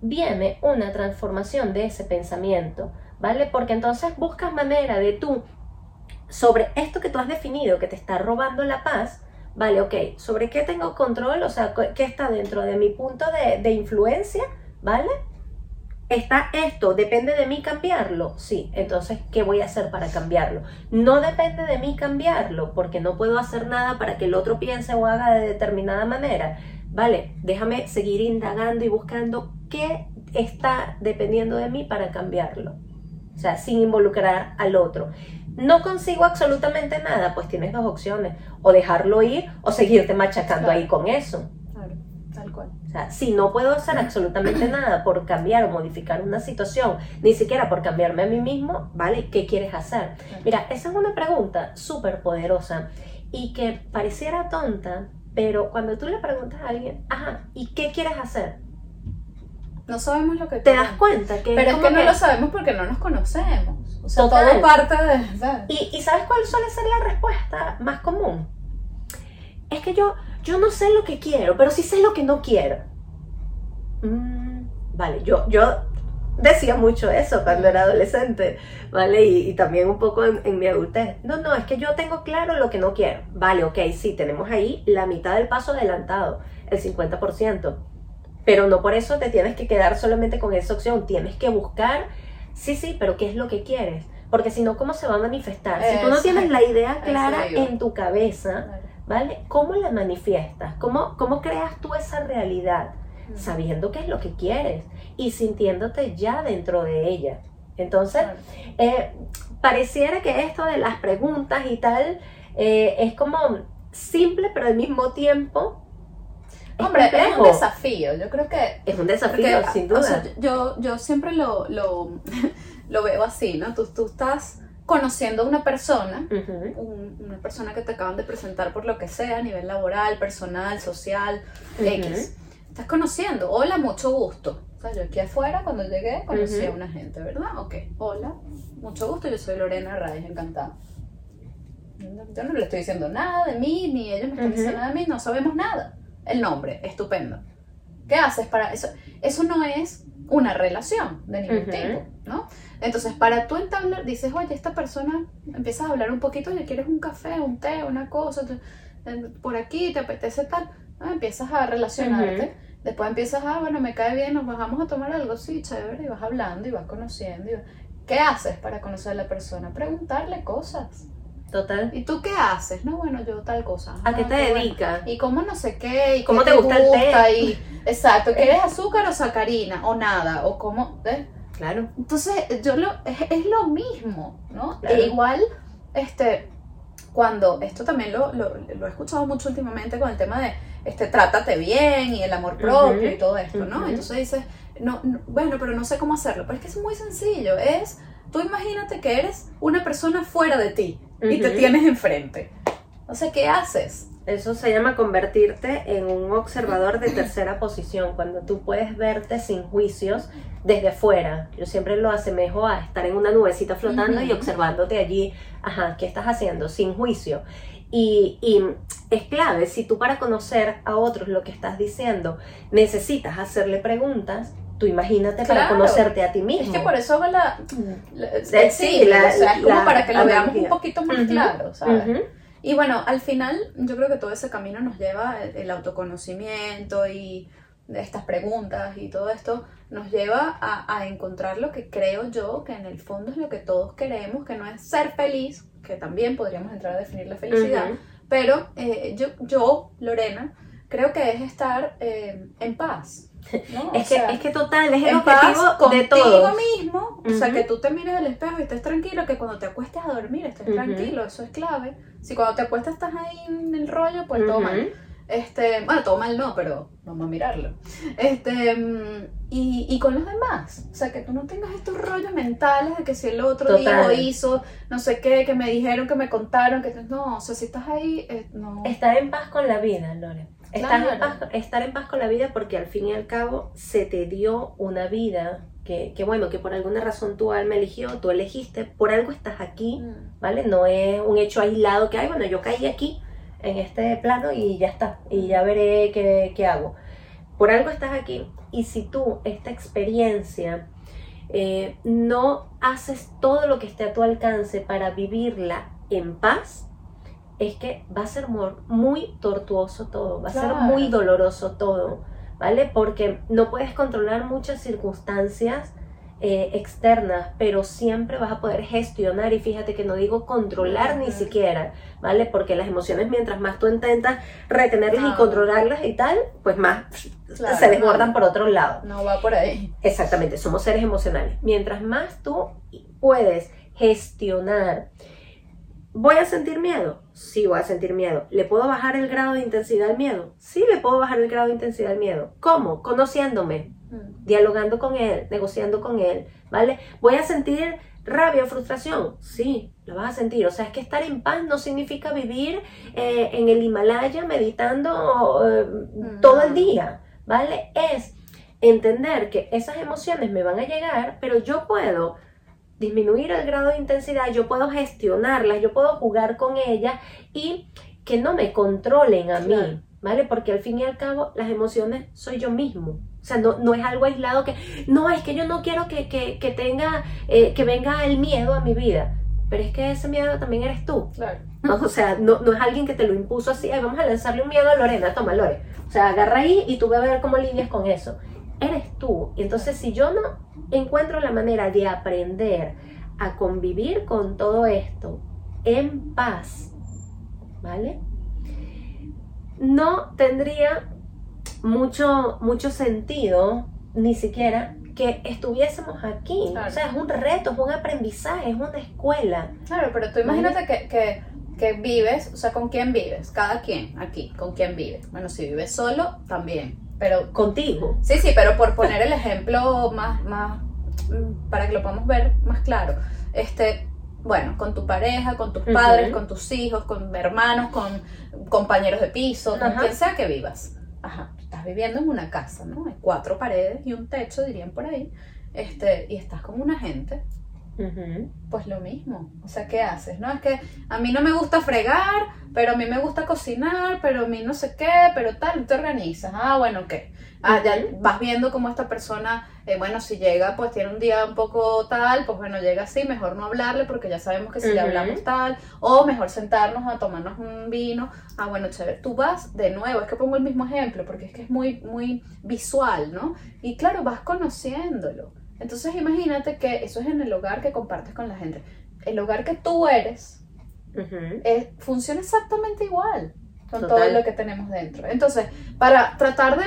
viene una transformación de ese pensamiento, ¿vale? Porque entonces buscas manera de tú, sobre esto que tú has definido, que te está robando la paz, Vale, ok, ¿sobre qué tengo control? O sea, ¿qué está dentro de mi punto de, de influencia? ¿Vale? ¿Está esto? ¿Depende de mí cambiarlo? Sí, entonces, ¿qué voy a hacer para cambiarlo? No depende de mí cambiarlo, porque no puedo hacer nada para que el otro piense o haga de determinada manera. Vale, déjame seguir indagando y buscando qué está dependiendo de mí para cambiarlo. O sea, sin involucrar al otro. No consigo absolutamente nada, pues tienes dos opciones, o dejarlo ir o seguirte machacando ahí con eso. O sea, si no puedo hacer absolutamente nada por cambiar o modificar una situación, ni siquiera por cambiarme a mí mismo, ¿vale? ¿Qué quieres hacer? Mira, esa es una pregunta súper poderosa y que pareciera tonta, pero cuando tú le preguntas a alguien, ajá, ¿y qué quieres hacer? No sabemos lo que Te das cuenta que... Pero es que no lo sabemos porque no nos conocemos. O sea, todo parte de... ¿sabes? ¿Y, ¿Y sabes cuál suele ser la respuesta más común? Es que yo, yo no sé lo que quiero, pero sí sé lo que no quiero. Mm, vale, yo, yo decía mucho eso cuando era adolescente, ¿vale? Y, también un poco en, en, mi adultez. No, no, es que yo tengo claro lo que no quiero. Vale, ok, sí, tenemos ahí la mitad del paso adelantado, el 50%. Pero no por eso te tienes que quedar solamente con esa opción, tienes que buscar, sí, sí, pero ¿qué es lo que quieres? Porque si no, ¿cómo se va a manifestar? Si tú no tienes la idea clara en tu cabeza, ¿vale? ¿Cómo la manifiestas? ¿Cómo, cómo creas tú esa realidad? Sabiendo qué es lo que quieres y sintiéndote ya dentro de ella. Entonces, eh, pareciera que esto de las preguntas y tal eh, es como simple, pero al mismo tiempo Hombre, es un desafío. Yo creo que. Es un desafío, sin duda. yo, yo siempre lo, lo, lo, veo así, ¿no? Tú, tú estás conociendo a una persona, una persona que te acaban de presentar por lo que sea, a nivel laboral, personal, social, X. Estás conociendo. Hola, mucho gusto. O sea, yo aquí afuera, cuando llegué, conocí a una gente, ¿verdad? Ok. Hola, mucho gusto. Yo soy Lorena Reyes, encantada. Yo no le estoy diciendo nada de mí, ni ellos me están diciendo nada de mí, no sabemos nada el nombre, estupendo. ¿Qué haces para eso? Eso no es una relación de ningún tipo, ¿no? Entonces, para tú entablar, dices, oye, esta persona, empiezas a hablar un poquito, oye, ¿quieres un café, un té, una cosa? Eh, por aquí, ¿te apetece tal? Ah, empiezas a relacionarte. Después empiezas, ah, bueno, me cae bien, nos bajamos a tomar algo, sí, chévere, y vas hablando y vas conociendo. ¿Qué haces para conocer a la persona? Preguntarle cosas. Total. ¿Y tú qué haces? No, bueno, yo tal cosa. ¿A qué te dedicas? Y cómo no sé qué, y cómo te, gusta, el té. Y, exacto, ¿quieres azúcar o sacarina? O nada, o cómo. ¿ves? Claro. Entonces, yo lo, es, lo mismo, ¿no? E igual, este, cuando, esto también lo, lo, he escuchado mucho últimamente con el tema de, este, trátate bien y el amor propio y todo esto, ¿no? Entonces dices, no, bueno, pero no sé cómo hacerlo. Pero es que es muy sencillo, es, tú imagínate que eres una persona fuera de ti y te tienes enfrente. O sea, ¿qué haces? Eso se llama convertirte en un observador de tercera posición, cuando tú puedes verte sin juicios desde afuera. Yo siempre lo asemejo a estar en una nubecita flotando y observándote allí, ajá, ¿qué estás haciendo? Sin juicio. Y, y, es clave, si tú para conocer a otros lo que estás diciendo necesitas hacerle preguntas, tú imagínate para conocerte a ti mismo. Es que por eso hago la, sí, la, o sea, es como para que lo veamos un poquito más claro, ¿sabes? Y bueno, al final yo creo que todo ese camino nos lleva el, autoconocimiento y estas preguntas y todo esto nos lleva a, a, encontrar lo que creo yo que en el fondo es lo que todos queremos, que no es ser feliz, que también podríamos entrar a definir la felicidad, pero eh, yo, yo, Lorena, creo que es estar eh, en paz es, que, es que total, es el objetivo de todo. mismo, o sea, que tú te mires al espejo y estés tranquilo, que cuando te acuestes a dormir estés tranquilo, eso es clave. Si cuando te acuestas estás ahí en el rollo, pues todo mal. Este, bueno, todo mal no, pero vamos a mirarlo. Este, y, y, con los demás. O sea, que tú no tengas estos rollos mentales de que si el otro día lo hizo, no sé qué, que me dijeron, que me contaron, que no, o sea, si estás ahí, eh, no. Estar en paz con la vida, Lore. Estar, en paz, con la vida porque al fin y al cabo se te dio una vida que, que, bueno, que por alguna razón tu alma eligió, tú elegiste, por algo estás aquí, mm. ¿vale? No es un hecho aislado que, ay, bueno, yo caí aquí, en este plano y ya está, y ya veré qué, qué hago. Por algo estás aquí y si tú esta experiencia eh, no haces todo lo que esté a tu alcance para vivirla en paz, es que va a ser muy tortuoso todo, va a ser muy doloroso todo, ¿vale? Porque no puedes controlar muchas circunstancias eh, externas, pero siempre vas a poder gestionar y fíjate que no digo controlar ni siquiera, ¿vale? Porque las emociones mientras más tú intentas retenerlas y controlarlas y tal, pues más se desbordan por otro lado. No va por ahí. Exactamente, somos seres emocionales. Mientras más tú puedes gestionar ¿Voy a sentir miedo? Sí, voy a sentir miedo. ¿Le puedo bajar el grado de intensidad al miedo? Sí, le puedo bajar el grado de intensidad al miedo. ¿Cómo? Conociéndome, mm. dialogando con él, negociando con él, ¿vale? ¿Voy a sentir rabia, frustración? Sí, la vas a sentir. O sea, es que estar en paz no significa vivir eh, en el Himalaya meditando eh, todo el día, ¿vale? Es entender que esas emociones me van a llegar, pero yo puedo disminuir el grado de intensidad, yo puedo gestionarlas, yo puedo jugar con ellas y que no me controlen a mí, ¿vale? Porque al fin y al cabo las emociones soy yo mismo. O sea, no, no es algo aislado que, no, es que yo no quiero que, que, tenga, eh, que venga el miedo a mi vida. Pero es que ese miedo también eres tú. Claro. O sea, no, no es alguien que te lo impuso así, vamos a lanzarle un miedo a Lorena, toma Lore. O sea, agarra ahí y tú vas a ver cómo lidias con eso. Eres tú. Y entonces si yo no encuentro la manera de aprender a convivir con todo esto en paz, ¿vale? No tendría mucho, mucho sentido ni siquiera que estuviésemos aquí. O sea, es un reto, es un aprendizaje, es una escuela. Claro, pero tú imagínate que, que, vives, o sea, ¿con quién vives? Cada quien aquí, ¿con quién vives? Bueno, si vives solo, también, pero... Contigo. Sí, sí, pero por poner el ejemplo más, más Mm, para que lo podamos ver más claro, este, bueno, con tu pareja, con tus padres, con tus hijos, con hermanos, con compañeros de piso, con quien sea que vivas. Ajá, estás viviendo en una casa, ¿no? Hay cuatro paredes y un techo, dirían por ahí. Este, y estás con una gente pues lo mismo. O sea, ¿qué haces? ¿No? Es que a mí no me gusta fregar, pero a mí me gusta cocinar, pero a mí no sé qué, pero tal, te organizas. Ah, bueno, ¿qué? Ah, ya vas viendo cómo esta persona, eh, bueno, si llega, pues tiene un día un poco tal, pues bueno, llega así, mejor no hablarle porque ya sabemos que si le hablamos tal, o mejor sentarnos a tomarnos un vino. Ah, bueno, chévere. Tú vas de nuevo, es que pongo el mismo ejemplo porque es que es muy, muy visual, ¿no? Y claro, vas conociéndolo. Entonces imagínate que eso es en el hogar que compartes con la gente. El hogar que tú eres funciona exactamente igual con todo lo que tenemos dentro. Entonces, para tratar de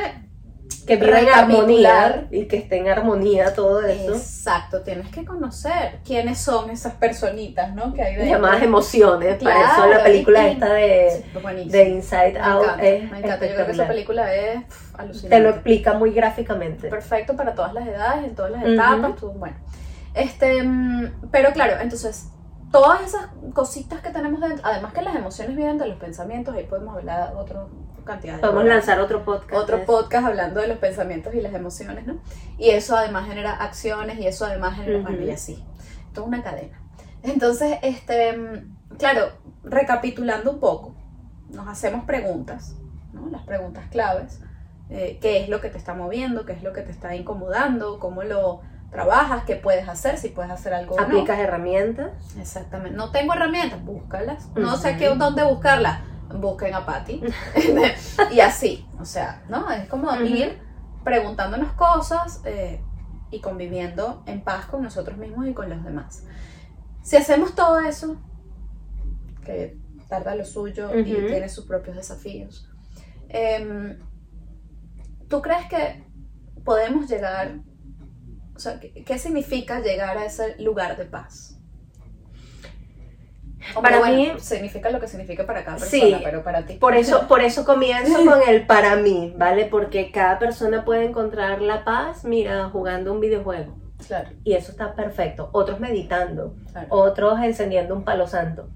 que viva en armonía y que esté en armonía todo eso. Exacto, tienes que conocer quiénes son esas personitas, ¿no? Que hay de Llamadas emociones, para eso la película esta de, de Inside Out es me encanta. Yo creo que esa película es alucinante. Te lo explica muy gráficamente. Perfecto para todas las edades, en todas las etapas, bueno. Este, mm, pero claro, entonces todas esas cositas que tenemos dentro, además que las emociones vienen de los pensamientos, ahí podemos hablar otro cantidad de Podemos lanzar otro podcast. Otro podcast hablando de los pensamientos y las emociones, ¿no? Y eso además genera acciones y eso además genera, y así. Toda una cadena. Entonces, este, claro, recapitulando un poco, nos hacemos preguntas, ¿no? Las preguntas claves. Eh, ¿Qué es lo que te está moviendo? ¿Qué es lo que te está incomodando? ¿Cómo lo trabajas, qué puedes hacer, si puedes hacer algo ¿Aplicas herramientas? Exactamente. No tengo herramientas, búscalas. No sé qué, dónde buscarlas, busquen a Patty. y así, o sea, ¿no? Es como ir preguntándonos cosas eh, y conviviendo en paz con nosotros mismos y con los demás. Si hacemos todo eso, que tarda lo suyo y tiene sus propios desafíos, em, ¿tú crees que podemos llegar o sea, ¿qué, significa llegar a ese lugar de paz? Para mí significa lo que significa para cada persona, pero para ti. Por eso, por eso comienzo con el para mí, ¿vale? Porque cada persona puede encontrar la paz, mira, jugando un videojuego. Claro. Y eso está perfecto. Otros meditando, otros encendiendo un palo santo.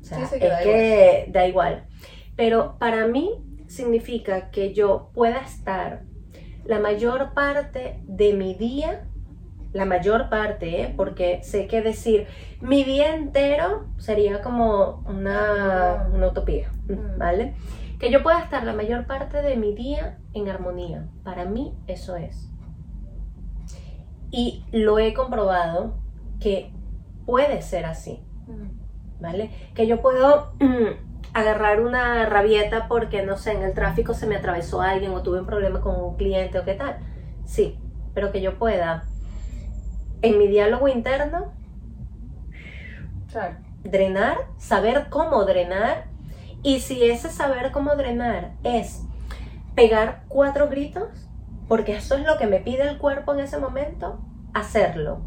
O sea, es que da igual. Pero para mí significa que yo pueda estar la mayor parte de mi día, la mayor parte, ¿eh? porque sé que decir mi día entero sería como una, una utopía, mm. ¿vale? Que yo pueda estar la mayor parte de mi día en armonía. Para mí eso es. Y lo he comprobado que puede ser así, mm. ¿vale? Que yo puedo agarrar una rabieta porque, no sé, en el tráfico se me atravesó alguien o tuve un problema con un cliente o qué tal. Sí, pero que yo pueda, en mi diálogo interno, drenar, saber cómo drenar. Y si ese saber cómo drenar es pegar cuatro gritos, porque eso es lo que me pide el cuerpo en ese momento, hacerlo.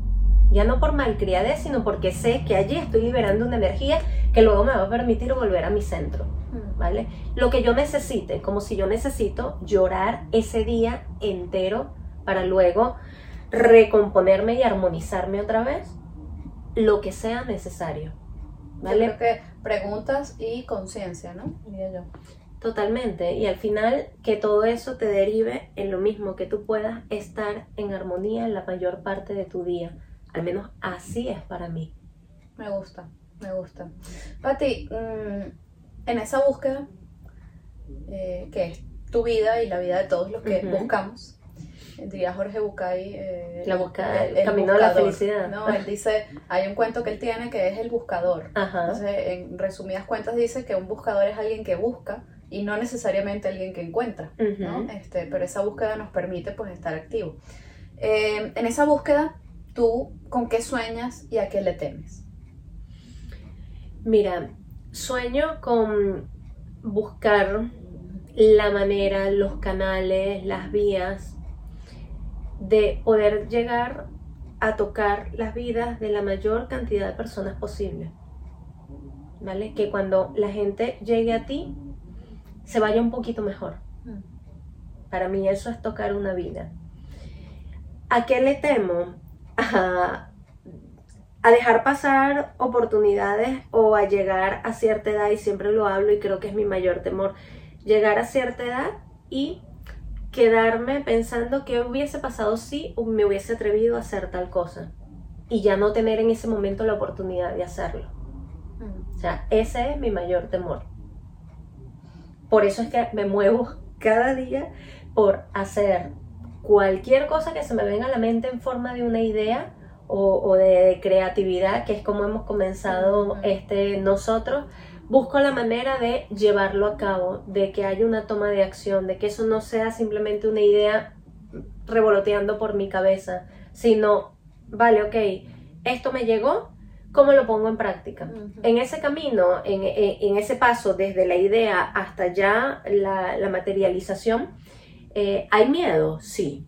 Ya no por malcriadez, sino porque sé que allí estoy liberando una energía que luego me va a permitir volver a mi centro. Mm. ¿Vale? Lo que yo necesite, como si yo necesito llorar ese día entero para luego recomponerme y armonizarme otra vez, lo que sea necesario. ¿Vale? Yo creo que preguntas y conciencia, ¿no? Yo. Totalmente. Y al final que todo eso te derive en lo mismo, que tú puedas estar en armonía en la mayor parte de tu día. Al menos así es para mí. Me gusta, me gusta. Pati, mm, en esa búsqueda, eh, que es tu vida y la vida de todos los que buscamos, diría Jorge Bucay. eh, La búsqueda, el camino de la buscador, felicidad. No, él dice, hay un cuento que él tiene que es el buscador. Ajá. Entonces, en resumidas cuentas dice que un buscador es alguien que busca y no necesariamente alguien que encuentra. ¿no? Este, pero esa búsqueda nos permite pues estar activo. Eh, en esa búsqueda, ¿tú con qué sueñas y a qué le temes? Mira, sueño con buscar la manera, los canales, las vías de poder llegar a tocar las vidas de la mayor cantidad de personas posible. ¿Vale? Que cuando la gente llegue a ti, se vaya un poquito mejor. Para mí eso es tocar una vida. ¿A qué le temo? A, a dejar pasar oportunidades o a llegar a cierta edad, y siempre lo hablo y creo que es mi mayor temor, llegar a cierta edad y quedarme pensando qué hubiese pasado si me hubiese atrevido a hacer tal cosa y ya no tener en ese momento la oportunidad de hacerlo. O sea, ese es mi mayor temor. Por eso es que me muevo cada día por hacer cualquier cosa que se me venga a la mente en forma de una idea o, o de, creatividad, que es como hemos comenzado Ujú. este, nosotros. Busco la manera de llevarlo a cabo, de que haya una toma de acción, de que eso no sea simplemente una idea revoloteando por mi cabeza, sino, vale, ok, esto me llegó, ¿cómo lo pongo en práctica? En ese camino, en, en- en ese paso desde la idea hasta ya la, la materialización, eh, ¿hay miedo? Sí.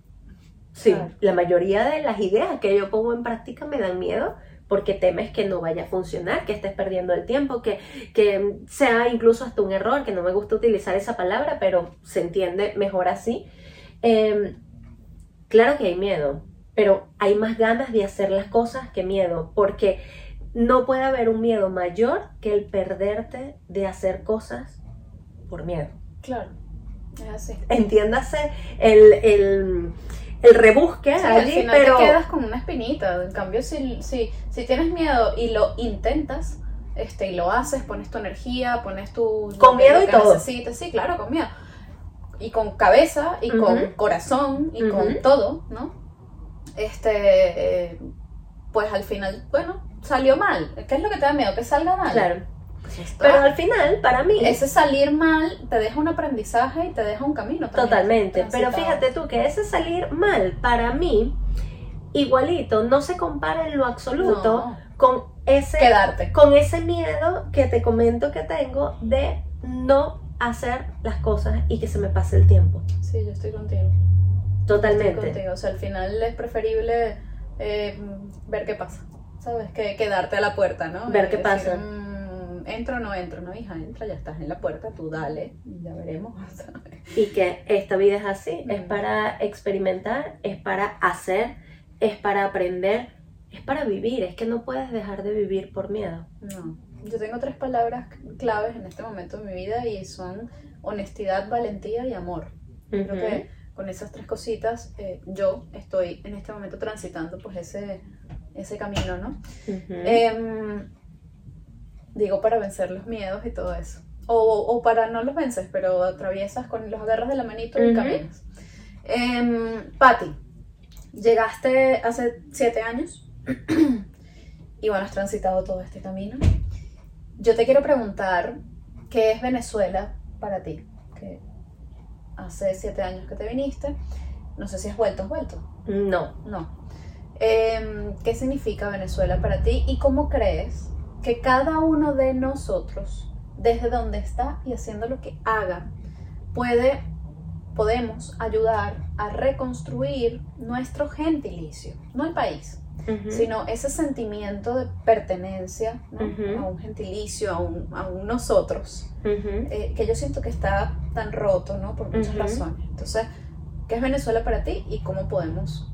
Sí, Claro. la mayoría de las ideas que yo pongo en práctica me dan miedo porque temes que no vaya a funcionar, que estés perdiendo el tiempo, que, que sea incluso hasta un error, que no me gusta utilizar esa palabra, pero se entiende mejor así. Eh, claro que hay miedo, pero hay más ganas de hacer las cosas que miedo, porque no puede haber un miedo mayor que el perderte de hacer cosas por miedo. Claro, es así. Entiéndase el, el, el rebusque Sí, al allí, pero te quedas con una espinita. En cambio, si, si, si tienes miedo y lo intentas, este, y lo haces, pones tu energía, pones tu... Con miedo y todo. necesites. Sí, claro, con miedo. Y con cabeza, y con corazón, y con todo, ¿no? Este, eh, pues al final, bueno, salió mal. ¿Qué es lo que te da miedo? Que salga mal. claro. Pues. Pero al final, para mí, ese salir mal te deja un aprendizaje y te deja un camino. también Totalmente, pero fíjate tú que ese salir mal para mí, igualito, no se compara en lo absoluto No. con ese, Quedarte. con ese miedo que te comento que tengo de no hacer las cosas y que se me pase el tiempo. Sí, yo estoy contigo. Estoy Totalmente. contigo. O sea, al final es preferible eh, ver qué pasa. ¿Sabes? Que quedarte a la puerta, ¿no? Ver Y qué pasa. "Mm, entro o no entro, no, hija, entra, ya estás en la puerta, tú dale, ya veremos. ¿sabes? Y que esta vida es así, es para experimentar, es para hacer, es para aprender, es para vivir, es que no puedes dejar de vivir por miedo. No. Yo tengo tres palabras claves en este momento de mi vida y son honestidad, valentía y amor. Creo Ujú. que con esas tres cositas eh, yo estoy en este momento transitando pues ese, ese camino, ¿no? Ujú. Em, digo, para vencer los miedos y todo eso. O, o para no los vences, pero atraviesas con los agarras de la manito y Ujú. caminas. Em, Patti, llegaste hace siete años y bueno, has transitado todo este camino. Yo te quiero preguntar, ¿qué es Venezuela para ti? Que hace siete años que te viniste, no sé si has vuelto, has vuelto. No. No. Em, ¿Qué significa Venezuela para ti y cómo crees que cada uno de nosotros, desde donde está y haciendo lo que haga, puede, podemos ayudar a reconstruir nuestro gentilicio, no el país, sino ese sentimiento de pertenencia a un gentilicio, a un, a un nosotros, eh, que yo siento que está tan roto, ¿no? Por muchas razones. Entonces, ¿qué es Venezuela para ti y cómo podemos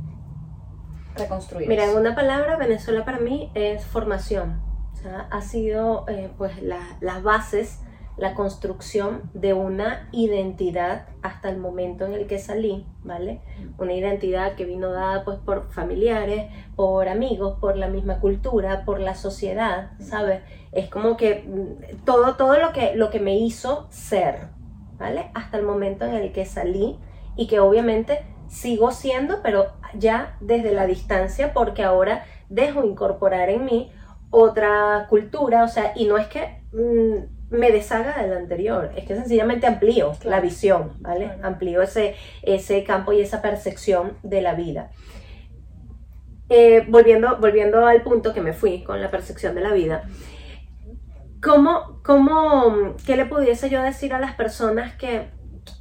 reconstruir? Mira, en una palabra, Venezuela para mí es formación. O sea, ha sido eh, pues las bases la construcción de una identidad hasta el momento en el que salí, ¿vale? Una identidad que vino dada pues por familiares, por amigos, por la misma cultura, por la sociedad, ¿sabes? Es como que mm, todo, todo lo, que, lo que me hizo ser, ¿vale? Hasta el momento en el que salí y que obviamente sigo siendo, pero ya desde la distancia porque ahora dejo incorporar en mí otra cultura, o sea, y no es que... Mm, me deshaga del anterior, es que sencillamente amplío la visión, ¿vale? Amplío ese, ese campo y esa percepción de la vida. Eh, volviendo, volviendo al punto que me fui con la percepción de la vida, ¿cómo, cómo, ¿qué le pudiese yo decir a las personas que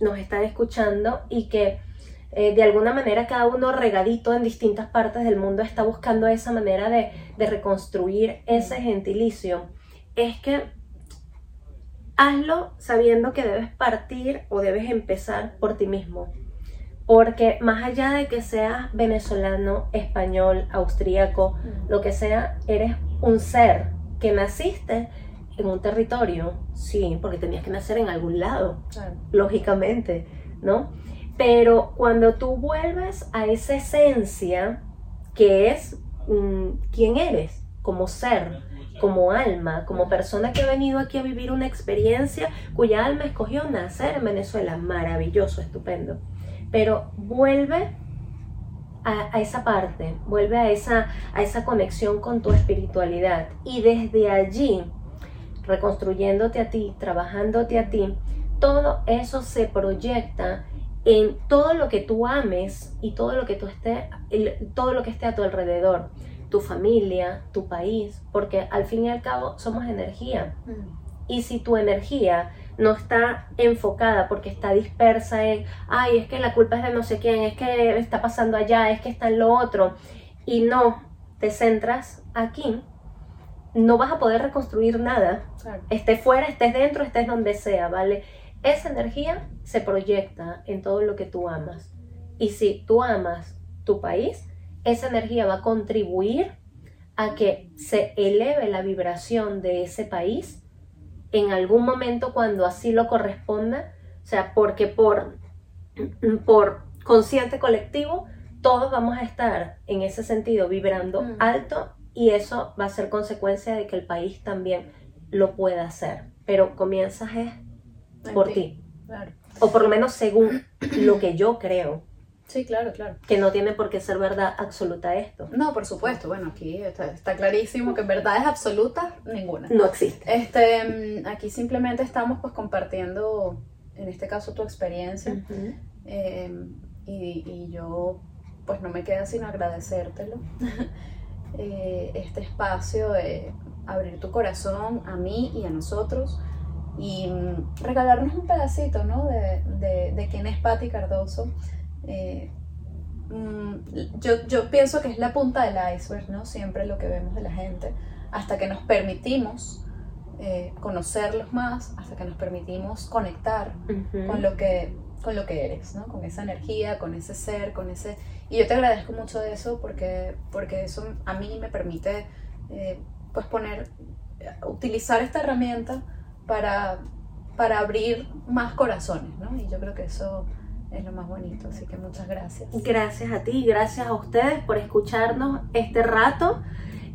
nos están escuchando y que eh, de alguna manera cada uno regadito en distintas partes del mundo está buscando esa manera de, de reconstruir ese gentilicio? Es que hazlo sabiendo que debes partir o debes empezar por ti mismo. Porque más allá de que seas venezolano, español, austríaco, mm. lo que sea, eres un ser que naciste en un territorio, sí, porque tenías que nacer en algún lado, lógicamente, ¿no? Pero cuando tú vuelves a esa esencia que es mm, quién eres como ser, como alma, como persona que ha venido aquí a vivir una experiencia cuya alma escogió nacer en Venezuela. Maravilloso, estupendo. Pero vuelve a, esa parte, vuelve a esa, a esa conexión con tu espiritualidad. Y desde allí, reconstruyéndote a ti, trabajándote a ti, todo eso se proyecta en todo lo que tú ames y todo lo que tú esté, todo lo que esté a tu alrededor tu familia, tu país, porque al fin y al cabo somos energía. Mm. Y si tu energía no está enfocada porque está dispersa en, ay, es que la culpa es de no sé quién, es que está pasando allá, es que está en lo otro, y no te centras aquí, no vas a poder reconstruir nada. Estés fuera, estés dentro, estés donde sea, ¿vale? Esa energía se proyecta en todo lo que tú amas. Y si tú amas tu país, esa energía va a contribuir a que se eleve la vibración de ese país en algún momento cuando así lo corresponda, o sea, porque por, por consciente colectivo todos vamos a estar en ese sentido vibrando mm. alto y eso va a ser consecuencia de que el país también lo pueda hacer, pero comienzas es por ti, o por lo menos según lo que yo creo. Sí, claro, claro. Que no tiene por qué ser verdad absoluta esto. No, por supuesto. Bueno, aquí está, clarísimo que verdades absolutas, ninguna. No existe. Este, mm, aquí simplemente estamos pues compartiendo, en este caso, tu experiencia. Em, y, yo pues no me queda sino agradecértelo. Eh, este espacio de abrir tu corazón a mí y a nosotros y mm, regalarnos un pedacito, ¿no? De, de, de quién es Patti Cardoso eh, mm, yo, yo, pienso que es la punta del iceberg, ¿no? Siempre lo que vemos de la gente, hasta que nos permitimos eh, conocerlos más, hasta que nos permitimos conectar con, lo que, con lo que eres, ¿no? Con esa energía, con ese ser, con ese... Y yo te agradezco mucho de eso porque, porque eso a mí me permite, eh, pues, poner, utilizar esta herramienta para, para abrir más corazones, ¿no? Y yo creo que eso es lo más bonito. Así que muchas gracias. Gracias a ti, gracias a ustedes por escucharnos este rato.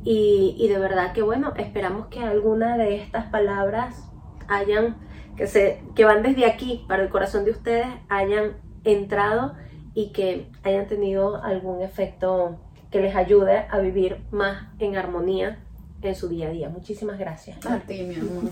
Y, de verdad que bueno, esperamos que alguna de estas palabras hayan, que, se, que van desde aquí para el corazón de ustedes, hayan entrado y que hayan tenido algún efecto que les ayude a vivir más en armonía en su día a día. Muchísimas gracias. A ti, mi amor.